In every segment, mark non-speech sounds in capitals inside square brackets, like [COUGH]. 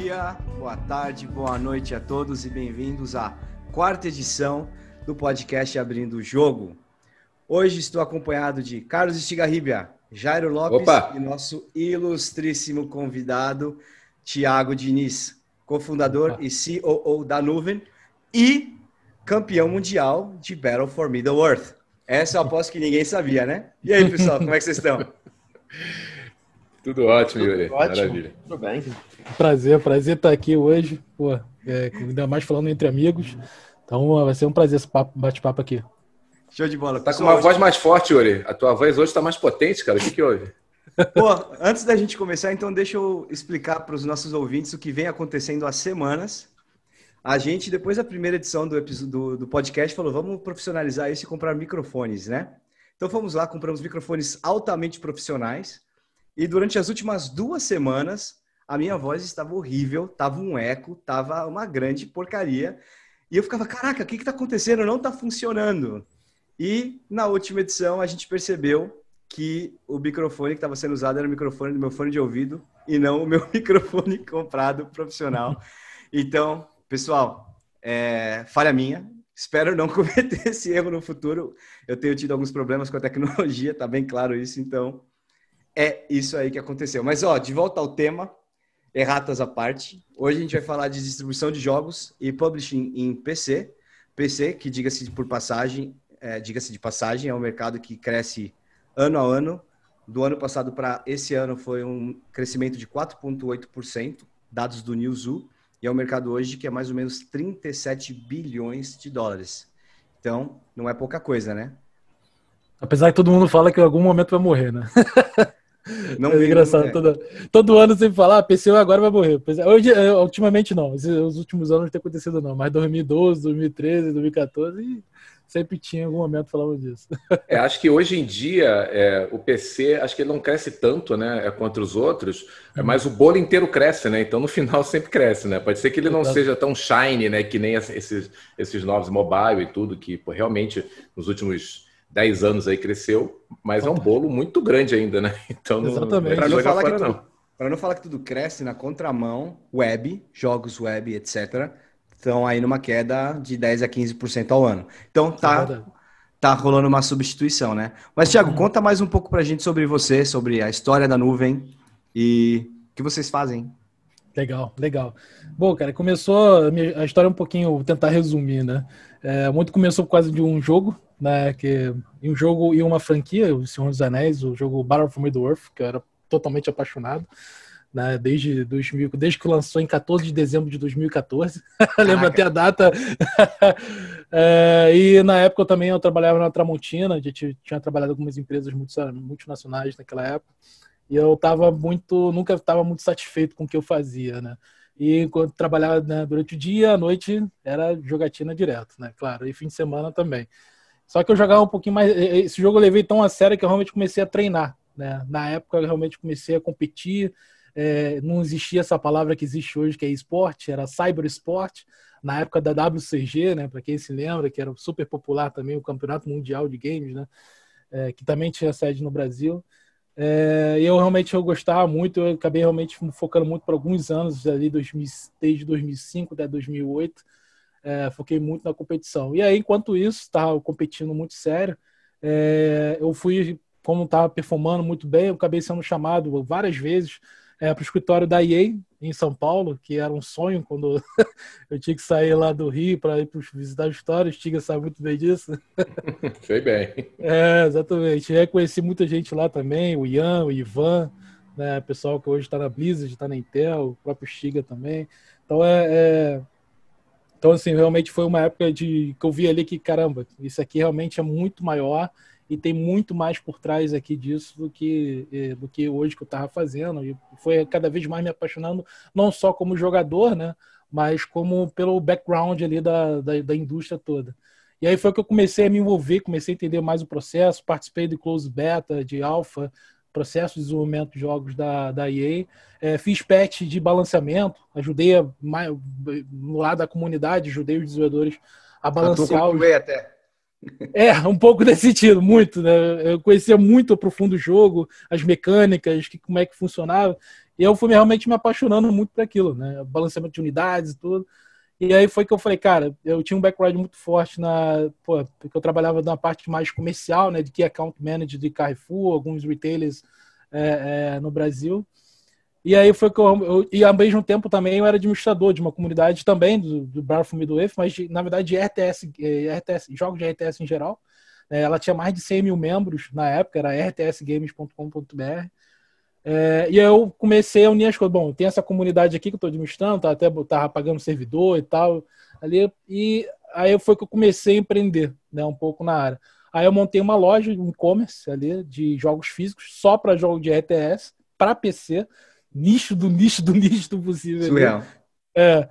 dia, boa tarde, boa noite a todos e bem-vindos à quarta edição do podcast Abrindo o Jogo. Hoje estou acompanhado de Carlos Estigarribia, Jairo Lopes Opa. e nosso ilustríssimo convidado, Tiago Diniz, cofundador Opa. e COO da Nuvem e campeão mundial de Battle for Middle-earth. Essa eu aposto que ninguém sabia, né? E aí, pessoal, como é que vocês estão? [LAUGHS] Tudo ótimo, Yuri. Tudo ótimo. Maravilha. Tudo bem. Prazer, prazer estar aqui hoje. Pô, é, ainda mais falando entre amigos. Então vai ser um prazer esse bate-papo aqui. Show de bola. Tá com uma voz mais forte, Yuri. A tua voz hoje está mais potente, cara. O que, que houve? Pô, antes da gente começar, então deixa eu explicar para os nossos ouvintes o que vem acontecendo há semanas. A gente, depois da primeira edição do, do, do podcast, falou: vamos profissionalizar isso e comprar microfones, né? Então fomos lá, compramos microfones altamente profissionais. E durante as últimas duas semanas, a minha voz estava horrível, estava um eco, estava uma grande porcaria. E eu ficava, caraca, o que está acontecendo? Não está funcionando. E na última edição a gente percebeu que o microfone que estava sendo usado era o microfone do meu fone de ouvido e não o meu [LAUGHS] microfone comprado profissional. Então, pessoal, é, falha minha. Espero não [LAUGHS] cometer esse erro no futuro. Eu tenho tido alguns problemas com a tecnologia, tá bem claro isso. Então, é isso aí que aconteceu. Mas, ó, de volta ao tema, erratas à parte. Hoje a gente vai falar de distribuição de jogos e publishing em PC. PC, que diga-se por passagem, é, diga-se de passagem, é um mercado que cresce ano a ano. Do ano passado para esse ano foi um crescimento de 4,8%, dados do Newzoo, e é um mercado hoje que é mais ou menos 37 bilhões de dólares. Então, não é pouca coisa, né? Apesar que todo mundo fala que em algum momento vai morrer, né? [LAUGHS] Não é engraçado. É. Todo, todo ano sempre falar, ah, PCU agora vai morrer. Hoje, é, ultimamente não. Os últimos anos não tem acontecido não. Mas 2012, 2013, 2014, sempre tinha algum momento falando disso. É, acho que hoje em dia é, o PC, acho que ele não cresce tanto, né, é, contra os outros, é, mas o bolo inteiro cresce, né? Então no [LAUGHS] final sempre cresce, né? Pode ser que ele não Exato. seja tão shiny, né, que nem esses, esses novos mobile e tudo que pô, realmente nos últimos 10 anos aí cresceu, mas é um bolo muito grande ainda, né? [LAUGHS] Então Exatamente. Para não, falar que tudo, não falar que tudo cresce na contramão, web, jogos web, etc., estão aí numa queda de 10 a 15% ao ano. Então tá, é tá rolando uma substituição, né? Mas, Thiago, conta mais um pouco pra gente sobre você, sobre a história da nuvem e o que vocês fazem. Legal, legal. Bom, cara, começou a história um pouquinho, vou tentar resumir, né? É, muito começou por causa de um jogo né? Que um jogo e uma franquia, o Senhor dos Anéis, o jogo Battle for Middle-earth, que eu era totalmente apaixonado. Né, desde 2000, desde que lançou em 14 de dezembro de 2014, [LAUGHS] lembro até a data. [LAUGHS] é, e na época eu também eu trabalhava na Tramontina, já tinha, tinha trabalhado com algumas empresas multinacionais naquela época, e eu estava muito, nunca estava muito satisfeito com o que eu fazia, né? E enquanto trabalhava né, durante o dia, à noite era jogatina direto, né? Claro, e fim de semana também. Só que eu jogava um pouquinho mais. Esse jogo eu levei tão a sério que eu realmente comecei a treinar. Né? Na época eu realmente comecei a competir. É, não existia essa palavra que existe hoje, que é esporte, era cyber esporte. Na época da WCG, né? Para quem se lembra, que era super popular também, o Campeonato Mundial de Games, né? É, que também tinha sede no Brasil. É, eu realmente eu gostava muito, eu acabei realmente focando muito por alguns anos, ali 2000, desde 2005 até 2008 é, foquei muito na competição. E aí, enquanto isso, estava competindo muito sério, é, eu fui, como estava performando muito bem, eu acabei sendo chamado várias vezes é, para o escritório da EA em São Paulo, que era um sonho quando [LAUGHS] eu tinha que sair lá do Rio para ir para visitar os escritórios. Tiga sabe muito bem disso. [LAUGHS] Foi bem. É, exatamente. Eu conheci muita gente lá também, o Ian, o Ivan, né, pessoal que hoje está na Blizzard, está na Intel, o próprio Stiga também. Então é, é então, assim, realmente foi uma época de que eu vi ali que, caramba, isso aqui realmente é muito maior e tem muito mais por trás aqui disso do que, eh, do que hoje que eu estava fazendo. E foi cada vez mais me apaixonando, não só como jogador, né? Mas como pelo background ali da, da, da indústria toda. E aí foi que eu comecei a me envolver, comecei a entender mais o processo, participei do close beta, de alpha, processo de desenvolvimento de jogos da, da EA. É, fiz patch de balanceamento, ajudei a, no lado da comunidade, ajudei os desenvolvedores a balancear. Os... até. É, um pouco [LAUGHS] nesse sentido, muito. Né? Eu conhecia muito profundo o jogo, as mecânicas, que, como é que funcionava. E eu fui realmente me apaixonando muito por aquilo, né? Balanceamento de unidades e tudo. E aí foi que eu falei, cara, eu tinha um background muito forte na. Pô, porque eu trabalhava na parte mais comercial, né? De Key Account Manager de Carrefour, alguns retailers é, é, no Brasil. E aí foi que eu, eu, E ao mesmo tempo também eu era administrador de uma comunidade também, do, do Barfum Midway, mas de, na verdade de RTS, é, RTS, jogos de RTS em geral. É, ela tinha mais de 100 mil membros na época, era rtsgames.com.br. É, e aí eu comecei a unir as coisas. Bom, tem essa comunidade aqui que eu estou administrando, tá, até tava pagando servidor e tal. Ali, e aí foi que eu comecei a empreender né, um pouco na área. Aí eu montei uma loja de e-commerce ali de jogos físicos só para jogos de RTS, para PC, nicho do nicho do [LAUGHS] nicho do possível. Surreal. É,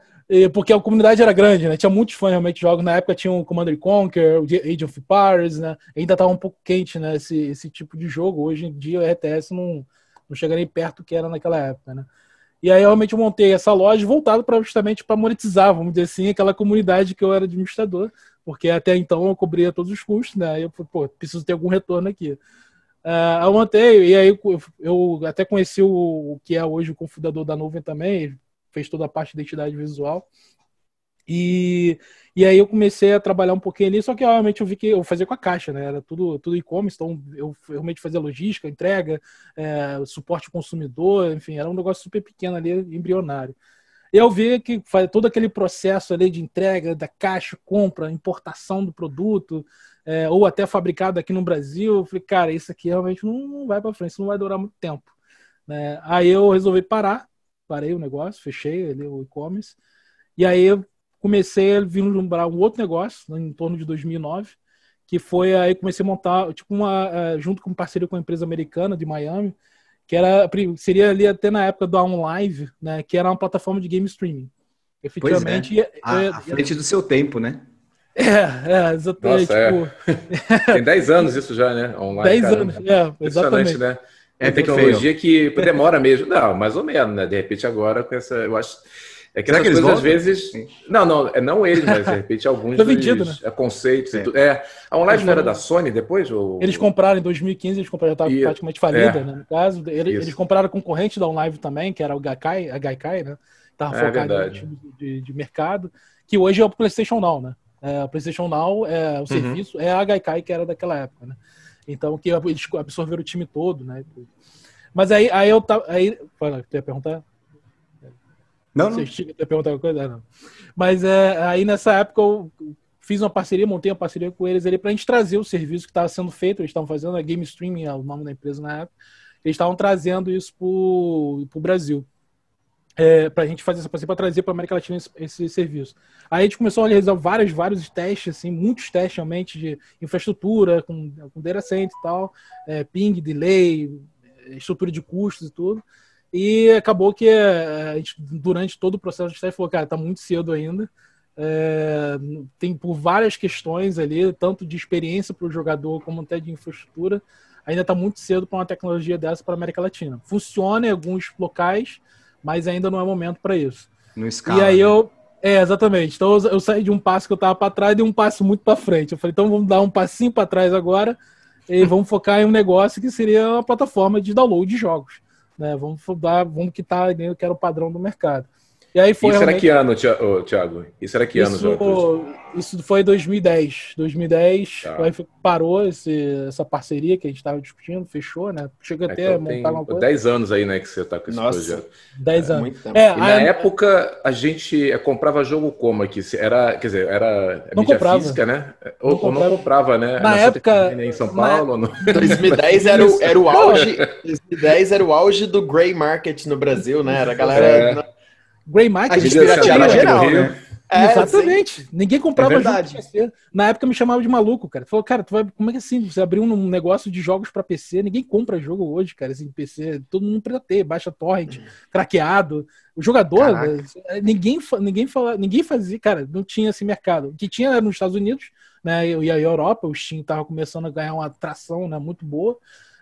porque a comunidade era grande, né? Tinha muitos fãs realmente de jogos. Na época tinha o Commander Conquer, o Age of Empires, né? Ainda estava um pouco quente, né? Esse, esse tipo de jogo. Hoje em dia o RTS não, não chega nem perto do que era naquela época, né? E aí realmente eu montei essa loja voltada para justamente para monetizar, vamos dizer assim, aquela comunidade que eu era administrador, porque até então eu cobria todos os custos, né? Eu falei, pô, preciso ter algum retorno aqui. Uh, eu montei, e aí eu, eu até conheci o, o, que é hoje o cofundador da nuvem também, fez toda a parte de identidade visual. E, e aí eu comecei a trabalhar um pouquinho ali, só que realmente eu vi que eu fazia com a caixa, né? Era tudo, tudo e-commerce, então eu realmente fazia logística, entrega, é, suporte consumidor, enfim, era um negócio super pequeno ali, embrionário. Eu vi que todo aquele processo ali de entrega da caixa, compra, importação do produto, é, ou até fabricado aqui no Brasil, eu falei, cara, isso aqui realmente não, vai para frente, isso não vai durar muito tempo. Né? Aí eu resolvi parar, parei o negócio, fechei ali o e-commerce, e aí comecei a vislumbrar um outro negócio, em torno de 2009, que foi aí comecei a montar, tipo, uma, é, junto com parceria com uma empresa americana de Miami, que era, seria ali até na época do OnLive, né, que era uma plataforma de game streaming. Efetivamente. é. à, à frente do seu tempo, né? [LAUGHS] É, é, exatamente. Nossa, tipo... é. [LAUGHS] Tem 10 anos isso já, né? Online. 10 anos, é, exatamente. Né? É tecnologia que demora mesmo. Não, mais ou menos, né? De repente agora com essa. Eu acho. É que, Será que eles coisas, às vezes. Sim. Não, não, é não eles, mas de repente alguns Foi vendido, dos, né? conceitos. É. é. A online não era da Sony depois? Ou... Eles compraram em 2015, eles compraram, já estava praticamente falida, é. né? No caso. Eles, eles compraram concorrente da OnLive também, que era o Gaikai, a Gaikai, né? Estava é, focado em de, de mercado, que hoje é o PlayStation Now, né? É, o PlayStation Now, é, o uhum. serviço, é a Gaikai que era daquela época, né? Então, que eles absorveram o time todo, né? Mas aí, aí eu tava. Aí, fala, tu ia perguntar? Não, não. Você ia perguntar alguma coisa? Não. Mas é, aí nessa época eu fiz uma parceria, montei uma parceria com eles ali para a gente trazer o serviço que estava sendo feito. Eles estavam fazendo a Game Streaming, é o nome da empresa na época. Eles estavam trazendo isso para o Brasil é, para a gente fazer essa parceria para trazer para a América Latina esse, esse, serviço. Aí a gente começou a realizar vários, vários testes, assim, muitos testes realmente de infraestrutura, com, com data center e tal, é, ping, delay, estrutura de custos e tudo. E acabou que é, a gente, durante todo o processo de teste, falou, cara, está muito cedo ainda. É, tem por várias questões ali, tanto de experiência para o jogador como até de infraestrutura, ainda está muito cedo para uma tecnologia dessa para a América Latina. Funciona em alguns locais, mas ainda não é momento para isso. No escala, e aí né? eu. É, exatamente. Então eu, eu, saí de um passo que eu estava para trás e um passo muito para frente. Eu falei, então vamos dar um passinho para trás agora e vamos focar em um negócio que seria uma plataforma de download de jogos. Né? Vamos dar, vamos quitar que era o padrão do mercado. E aí foi. Isso realmente... era que ano, Thiago? Isso era que isso, ano, Isso foi 2010. 2010 tá. aí parou esse, essa parceria que a gente estava discutindo, fechou, né? Chega é, até então, a montar uma coisa. 10 anos aí, né, que você está com esse Nossa, projeto. 10 é, anos. É, e na a... época a gente comprava jogo como aqui? Era, quer dizer, era não mídia comprava. física, né? Ou não, ou não comprava, né? Na, na época. Em São Paulo. Na... No... 2010 era o, era o auge. 2010 era o auge do gray market no Brasil, né? Era a galera. É. Grey Market. A gente pirateava geral, né? É, Exatamente. Sim. Ninguém comprava é verdade. PC. Na época me chamava de maluco, cara. Falou, cara, tu vai, como é que é assim? Você abriu um negócio de jogos para PC, ninguém compra jogo hoje, cara, assim, PC, todo mundo pirateia, baixa torrent, craqueado. O jogador, né, ninguém, ninguém, fala, ninguém fazia, cara, não tinha esse mercado. O que tinha nos Estados Unidos, né, e a Europa, o Steam tava começando a ganhar uma atração, né, muito boa.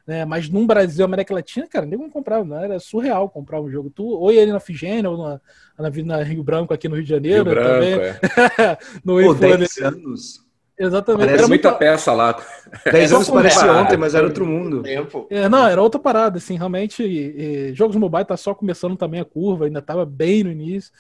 Né? Mas no Brasil, América Latina, cara, nem comprava, não era surreal comprar um jogo. Tu, ou ia ali na Figênia, ou na, na, na, Rio Branco, aqui no Rio de Janeiro. Rio Branco, também. É. [LAUGHS] no Pô, 10 anos. Exatamente. Parece era muita peça lá. [LAUGHS] 10 anos parece ontem, mas era outro mundo. É, não, era outra parada, assim, realmente. E, e, jogos mobile tá só começando também a curva, ainda tava bem no início.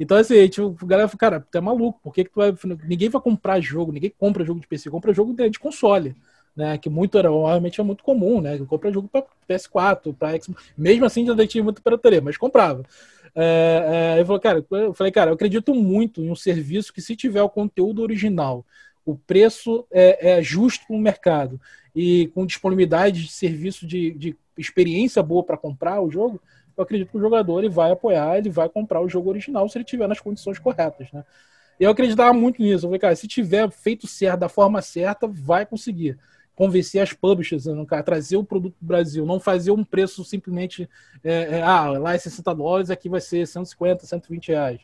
Então, assim, tipo, a galera falou, cara, tu é maluco, por que, que tu vai. Ninguém vai comprar jogo, ninguém compra jogo de PC, compra jogo de console. Né, que muito era realmente é muito comum, né? Compra jogo para PS4, para Xbox. Mesmo assim, ainda tinha muito pirataria, mas comprava. É, é, eu falei, cara, eu falei, cara, eu acredito muito em um serviço que se tiver o conteúdo original, o preço é, é justo para o mercado e com disponibilidade de serviço de, de experiência boa para comprar o jogo, eu acredito que o jogador ele vai apoiar, ele vai comprar o jogo original se ele tiver nas condições corretas, né? Eu acreditava muito nisso. Eu falei, cara, se tiver feito certo, da forma certa, vai conseguir convencer as publishers né, cara, trazer o produto do Brasil, não fazer um preço simplesmente, é, é, ah, lá é 60 dólares, aqui vai ser 150, 120 reais.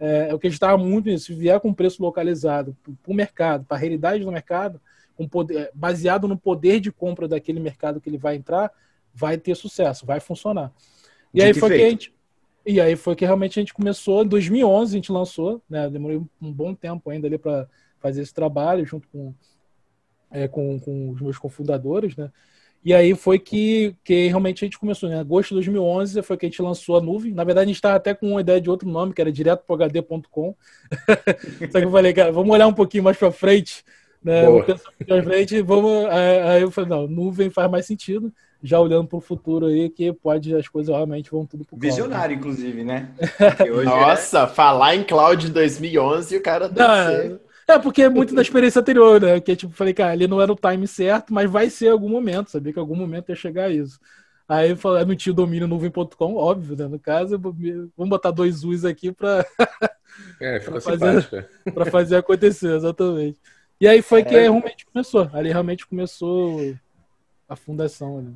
É, eu acreditava muito nisso. Se vier com um preço localizado para o mercado, para a realidade do mercado, com poder, baseado no poder de compra daquele mercado que ele vai entrar, vai ter sucesso, vai funcionar. E aí foi que a gente, e aí foi que realmente a gente começou, em 2011 a gente lançou, né? Demorou um bom tempo ainda ali para fazer esse trabalho junto com, é, com, com os meus cofundadores, né? E aí foi que, que realmente a gente começou, né? Agosto de 2011 foi que a gente lançou a nuvem. Na verdade, a gente estava até com uma ideia de outro nome, que era direto para HD.com. [LAUGHS] Só que eu falei, cara, vamos olhar um pouquinho mais para frente, né? Vamos pensar para frente, vamos. Aí eu falei, não, nuvem faz mais sentido já olhando para o futuro aí, que pode as coisas realmente vão tudo para o Visionário, cloud, né? inclusive, né? [LAUGHS] É Nossa, é... falar em cloud em 2011 o cara não, É, porque é muito da experiência anterior, né? Que tipo, falei, cara, ali não era o time certo, mas vai ser algum momento, sabia que algum momento ia chegar a isso. Aí eu falei, não tinha domínio nuvem.com, óbvio, né? No caso, vamos botar dois U's aqui para é, [LAUGHS] fazer, pra fazer acontecer, exatamente. E aí foi que é. realmente começou. Ali realmente começou a fundação ali.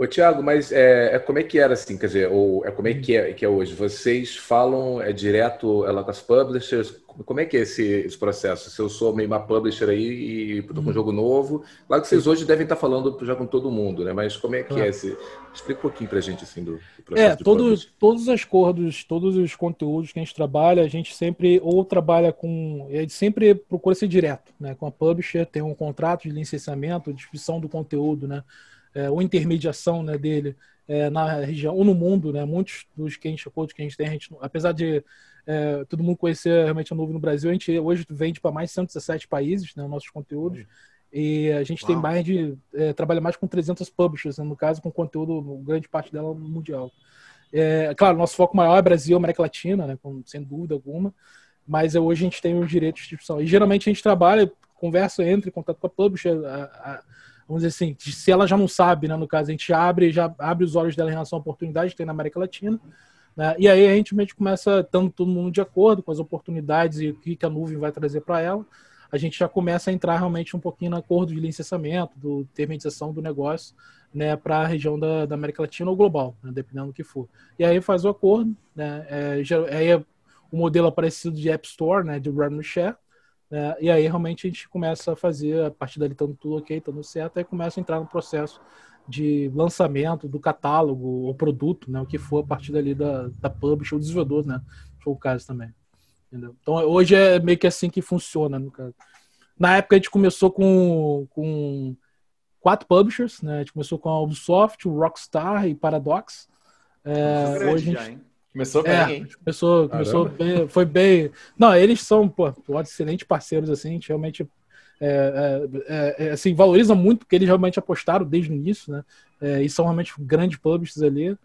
Ô, Tiago, mas é, é, como é que era assim, quer dizer, ou é como é que é, que é hoje? Vocês falam é direto é lá com as publishers? Como é que é esse, esse processo? Se eu sou meio uma publisher aí e estou com um uhum. jogo novo, claro que vocês hoje devem estar falando já com todo mundo, né? Mas como é que é esse? Explica um pouquinho para a gente assim do, do processo. É, todos, todos os acordos, todos os conteúdos que a gente trabalha, a gente sempre ou trabalha com, a gente sempre procura ser direto, né? Com a publisher tem um contrato de licenciamento, distribuição do conteúdo, né? É, ou intermediação né, dele é, na região ou no mundo, né? Muitos dos que a gente, que a gente tem, a gente, apesar de é, todo mundo conhecer realmente a nuvem no Brasil, a gente hoje vende para mais de 117 países, né, nossos conteúdos. E a gente Uau. tem mais de. É, trabalha mais com 300 publishers, né, no caso, com conteúdo, grande parte dela mundial. É, claro, nosso foco maior é Brasil, América Latina, né, com, sem dúvida alguma, mas hoje a gente tem os direitos de distribuição. E geralmente a gente trabalha, conversa, entra em contato com a publisher, a, a, vamos dizer assim, se ela já não sabe, né, no caso, a gente abre, já abre os olhos dela em relação à oportunidade que tem na América Latina, né, e aí a gente meio começa, estando todo mundo de acordo com as oportunidades e o que, que a nuvem vai trazer para ela, a gente já começa a entrar realmente um pouquinho no acordo de licenciamento, do intermediação do negócio, né, para a região da, da, América Latina ou global, né, dependendo do que for. E aí faz o acordo, né, é, já, aí é o modelo é parecido de App Store, né, de Revenue Share, né? E aí realmente a gente começa a fazer, a partir dali estando tudo ok, estando certo, aí começa a entrar no processo de lançamento do catálogo, o produto, né? O que for a partir dali da, da publisher, o desenvolvedor, né? Foi o caso também. Entendeu? Então hoje é meio que assim que funciona, no caso. Na época a gente começou com, com quatro publishers, né? A gente começou com a Ubisoft, o Rockstar e Paradox. É, hoje a gente, Começou bem, é, hein? Começou, começou bem, foi bem. Não, eles são, pô, excelentes parceiros, assim, a gente realmente é, é, é, assim, valoriza muito porque eles realmente apostaram desde o início, né? É, e são realmente grandes publishers ali.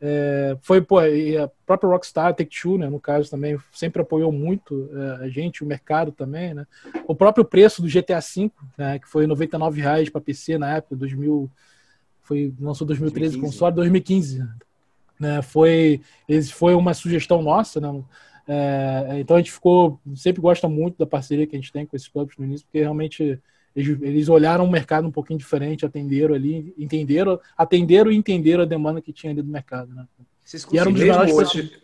É, foi, pô, e a própria Rockstar, Take-Two, né, no caso também, sempre apoiou muito a gente, o mercado também, né? O próprio preço do GTA V, né, que foi R$ 99,00 para PC na época, 2000, foi, lançou 2013 2015. console, 2015, né? Foi, foi uma sugestão nossa, né? É, então a gente ficou, sempre gosta muito da parceria que a gente tem com esses clubes no início, porque realmente eles, eles olharam o mercado um pouquinho diferente, atenderam ali, entenderam, atenderam e entenderam a demanda que tinha ali do mercado, né? Vocês era um hoje...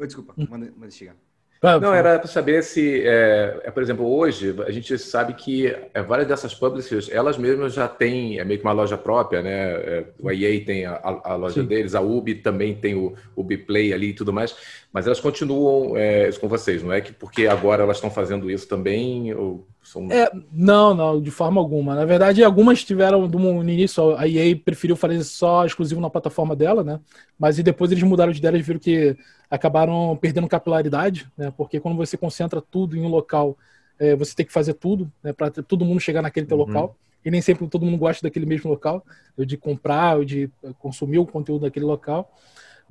Desculpa, hum. manda, manda chegar. Não, era para saber se, é, é, por exemplo, hoje a gente sabe que é, várias dessas publishers, elas mesmas já têm é meio que uma loja própria, né? É, o EA tem a, a loja Sim. deles, a Ubi também tem o, o Play ali e tudo mais, mas elas continuam é, com vocês, não é que porque agora elas estão fazendo isso também, ou São... É, não, não, de forma alguma. Na verdade, algumas tiveram no início, a EA preferiu fazer só exclusivo na plataforma dela, né? Mas e depois eles mudaram de ideia, eles viram que acabaram perdendo capilaridade, né? Porque quando você concentra tudo em um local, é, você tem que fazer tudo, né? Para todo mundo chegar naquele teu uhum. local. E nem sempre todo mundo gosta daquele mesmo local, de comprar, ou de consumir o conteúdo daquele local.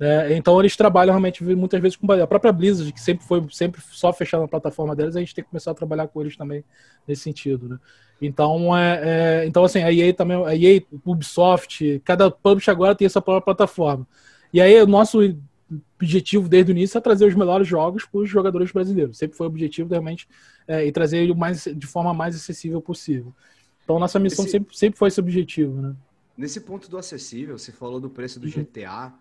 Né? Então eles trabalham realmente muitas vezes com a própria Blizzard, que sempre foi sempre só fechar na plataforma deles, a gente tem que começar a trabalhar com eles também nesse sentido, né? Então é, é, então assim a EA também, a EA, Ubisoft, cada publisher agora tem essa própria plataforma. E aí o nosso objetivo desde o início é trazer os melhores jogos para os jogadores brasileiros. Sempre foi o objetivo realmente é, e trazer ele mais de forma mais acessível possível. Então nossa missão esse, sempre, sempre foi esse objetivo, né? Nesse ponto do acessível, você falou do preço do uhum. GTA.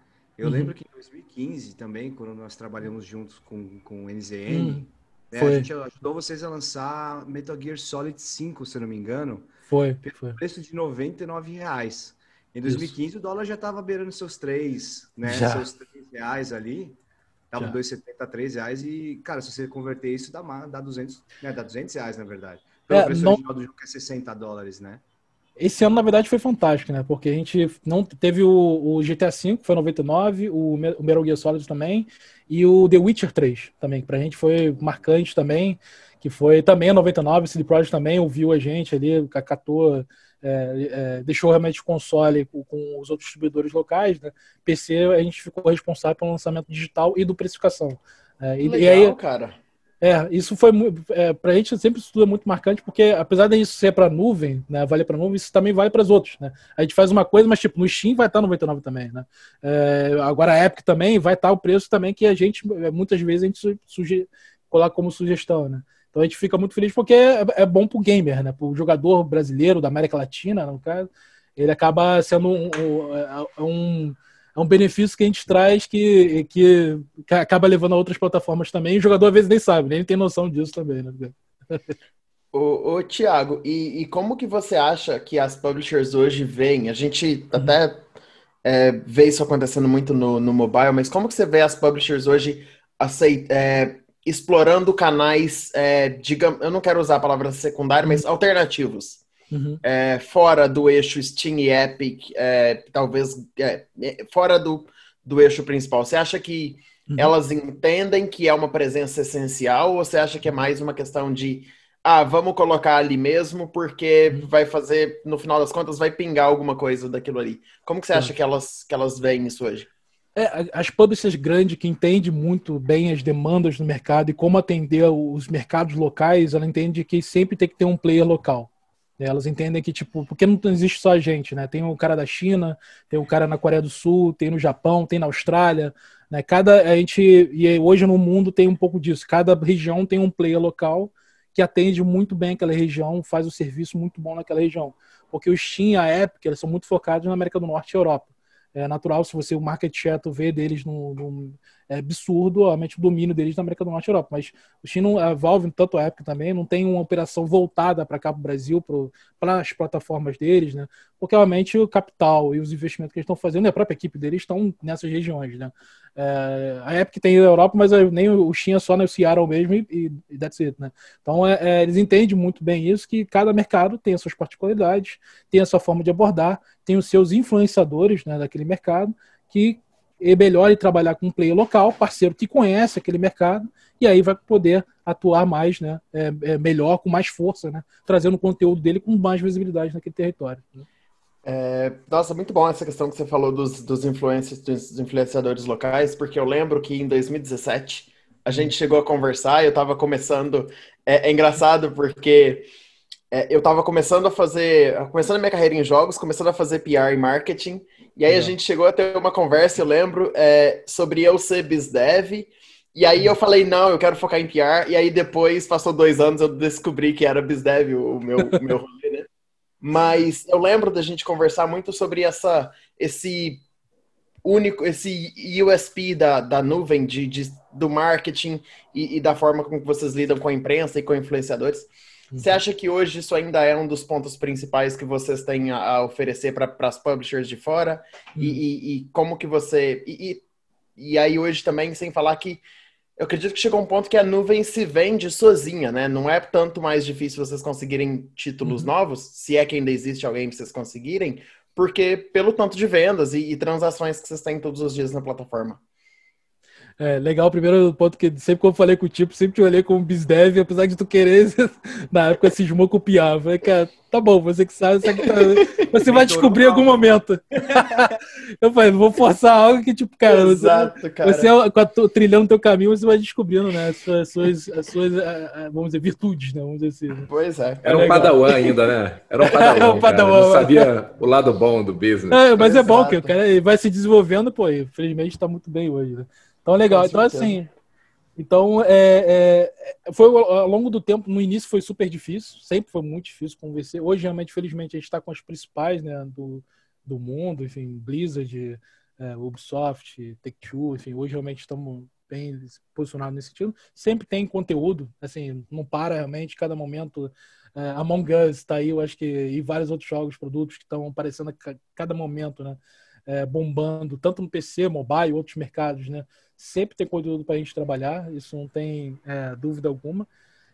Eu uhum. lembro que em 2015 também, quando nós trabalhamos juntos com, com o NZN, uhum. né, a gente ajudou vocês a lançar Metal Gear Solid 5, se não me engano. Foi. Pelo foi. preço de 99 reais. Em 2015 Isso. o dólar já estava beirando seus 3, né? Já. Seus 3 reais ali. Tava 2,70, 3 reais. E, cara, se você converter isso, dá, dá 200, né? Dá 200 reais, na verdade. Pelo é, preço não... original do jogo, que é 60 dólares, né? Esse ano, na verdade, foi fantástico, né? Porque a gente não teve o, o GTA V, que foi 99, o, o Metal Gear Solid também, e o The Witcher 3 também, que pra gente foi marcante também, que foi também 99, o CD Projekt também ouviu a gente ali, catou, é, é, deixou realmente o console com, com, os outros distribuidores locais, né? PC, a gente ficou responsável pelo lançamento digital e do precificação. É, e, Legal, e aí, cara. É, isso foi é, para a gente sempre isso tudo é muito marcante, porque apesar disso ser para nuvem, né, vale para nuvem, isso também vale para os outros, né? A gente faz uma coisa, mas tipo no Steam vai estar tá 99 também, né? É, agora a Epic também vai estar tá o preço também que a gente é, muitas vezes a gente suge coloca como sugestão, né? Então a gente fica muito feliz porque é, é bom para o gamer, né? Para o jogador brasileiro da América Latina, no caso, ele acaba sendo um, um, um é um benefício que a gente traz que, que, acaba levando a outras plataformas também. E o jogador às vezes nem sabe, nem tem noção disso também, né? [LAUGHS] Ô, ô Tiago, e, e, como que você acha que as publishers hoje veem? A gente uhum. até é, vê isso acontecendo muito no, no mobile, mas como que você vê as publishers hoje aceit, é, explorando canais, é, digamos, eu não quero usar a palavra secundária, mas uhum. alternativos? Uhum. É, fora do eixo Steam e Epic, é, talvez é, é, fora do, do eixo principal. Você acha que uhum. elas entendem que é uma presença essencial ou você acha que é mais uma questão de ah, vamos colocar ali mesmo porque uhum. vai fazer, no final das contas, vai pingar alguma coisa daquilo ali. Como que você acha que elas, que elas veem isso hoje? É, as publishers grandes que entendem muito bem as demandas do mercado e como atender os mercados locais, ela entende que sempre tem que ter um player local. Elas entendem que, tipo, porque não existe só a gente, né? Tem o cara da China, tem o cara na Coreia do Sul, tem no Japão, tem na Austrália, né? Cada, a gente, e hoje no mundo tem um pouco disso. Cada região tem um player local que atende muito bem aquela região, faz o serviço muito bom naquela região. Porque o Steam e a Epic, eles são muito focados na América do Norte e Europa. É natural, se você o market share tu vê deles no, no é absurdo realmente o domínio deles na América do Norte e Europa. Mas o China, a Valve, tanto a Epic também, não tem uma operação voltada para cá para o Brasil, para as plataformas deles, né? Porque realmente o capital e os investimentos que eles estão fazendo e a própria equipe deles estão nessas regiões, né? É, a Epic tem a Europa, mas nem o China só no Seattle mesmo e, e that's it, né? Então é, é, eles entendem muito bem isso, que cada mercado tem as suas particularidades, tem a sua forma de abordar, tem os seus influenciadores né, daquele mercado que é melhor trabalhar com um player local, parceiro que conhece aquele mercado, e aí vai poder atuar mais, né, é, é melhor, com mais força, né, trazendo o conteúdo dele com mais visibilidade naquele território. Né. É, nossa, muito bom essa questão que você falou dos, dos influencers, dos influenciadores locais, porque eu lembro que em 2017 a gente chegou a conversar, eu estava começando. É, é, engraçado porque é, eu estava começando a fazer, começando a minha carreira em jogos, começando a fazer PR e marketing, e aí a gente chegou a ter uma conversa, eu lembro, é, sobre eu ser BizDev. E aí eu falei, não, eu quero focar em PR. E aí depois, passou dois anos, eu descobri que era BizDev o meu, o meu rolê, né? Mas eu lembro da gente conversar muito sobre essa, esse único, esse USP da, da nuvem, de, de do marketing e, e da forma como vocês lidam com a imprensa e com influenciadores. Você acha que hoje isso ainda é um dos pontos principais que vocês têm a, oferecer para as publishers de fora? Uhum. E, e, e, como que você. E, e, aí hoje também, sem falar que Eu acredito que chegou um ponto que a nuvem se vende sozinha, né? Não é tanto mais difícil vocês conseguirem títulos uhum. novos, se é que ainda existe alguém para vocês conseguirem, porque pelo tanto de vendas e, e transações que vocês têm todos os dias na plataforma. É, legal, o primeiro ponto que sempre que eu falei com o tipo, sempre te olhei como bisdev, apesar de tu querer, [LAUGHS] na época cismou copiar. Eu falei, cara, tá bom, você que sabe, você, que tá... [LAUGHS] você vai descobrir em algum momento. [LAUGHS] eu falei, vou forçar algo que, tipo, cara, Exato, você, cara. você é, trilhando teu caminho, você vai descobrindo, né, as suas, as suas, as suas vamos dizer, virtudes, né, vamos dizer assim. Né? Pois é. Era um padawan ainda, né? Era um padawan, Era um padawan Não sabia o lado bom do business. É, mas Exato. é bom que o cara vai se desenvolvendo, pô, infelizmente tá muito bem hoje, né? Então, legal. Então, assim, então, é, é, foi ao longo do tempo, no início foi super difícil, sempre foi muito difícil convencer. Hoje, realmente, felizmente, a gente está com as principais né, do, do mundo, enfim, Blizzard, é, Ubisoft, Take-Two, enfim, hoje realmente estamos bem posicionados nesse sentido. Sempre tem conteúdo, assim, não para realmente, cada momento. É, Among Us está aí, eu acho que, e vários outros jogos, produtos que estão aparecendo a cada momento, né? É, bombando, tanto no PC, mobile, outros mercados, né? Sempre tem conteúdo para a gente trabalhar, isso não tem é, dúvida alguma.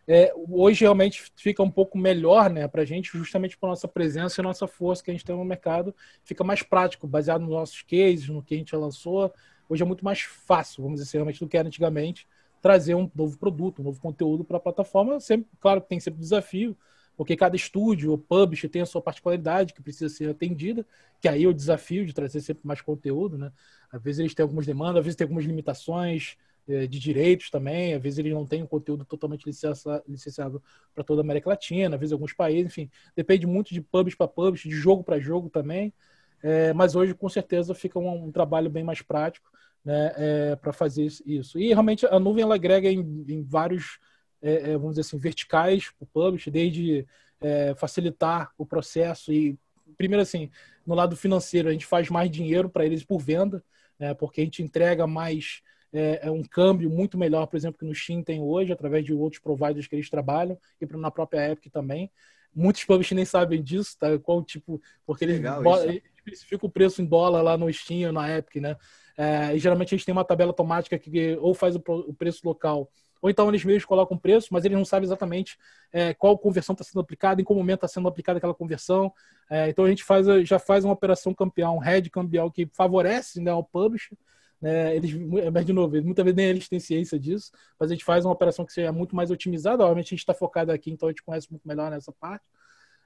É, hoje realmente fica um pouco melhor né, para a gente, justamente por nossa presença e nossa força que a gente tem no mercado, fica mais prático, baseado nos nossos cases, no que a gente lançou. Hoje é muito mais fácil, vamos dizer, realmente, do que era antigamente, trazer um novo produto, um novo conteúdo para a plataforma. Sempre, claro que tem sempre desafio, porque cada estúdio ou publisher tem a sua particularidade que precisa ser atendida, que aí é o desafio de trazer sempre mais conteúdo, né? Às vezes eles têm algumas demandas, às vezes tem algumas limitações é, de direitos também, às vezes eles não têm um conteúdo totalmente licenciado para toda a América Latina, às vezes alguns países, enfim, depende muito de pubs para pubs, de jogo para jogo também. É, mas hoje, com certeza, fica um, um trabalho bem mais prático né, é, para fazer isso. E realmente a nuvem ela agrega em, em vários, é, é, vamos dizer assim, verticais para o publish, desde é, facilitar o processo e, primeiro assim, no lado financeiro, a gente faz mais dinheiro para eles por venda, né, porque a gente entrega mais é, é, um câmbio muito melhor, por exemplo, que no Steam tem hoje, através de outros providers que eles trabalham, e na própria Epic também. Muitos publishers nem sabem disso, tá? Qual tipo, porque eles, eles especificam o preço em dólar lá no Steam ou na Epic, né? É, e geralmente a gente tem uma tabela automática que ou faz o, o preço local ou então eles mesmos colocam preço, mas eles não sabem exatamente é, qual conversão está sendo aplicada, em qual momento está sendo aplicada aquela conversão. É, então a gente faz, já faz uma operação cambial, um head cambial que favorece né, ao publisher. Né, eles, mas de novo, muitas vezes nem eles têm ciência disso, mas a gente faz uma operação que seja muito mais otimizada. Obviamente a gente está focado aqui, então a gente conhece muito melhor nessa parte.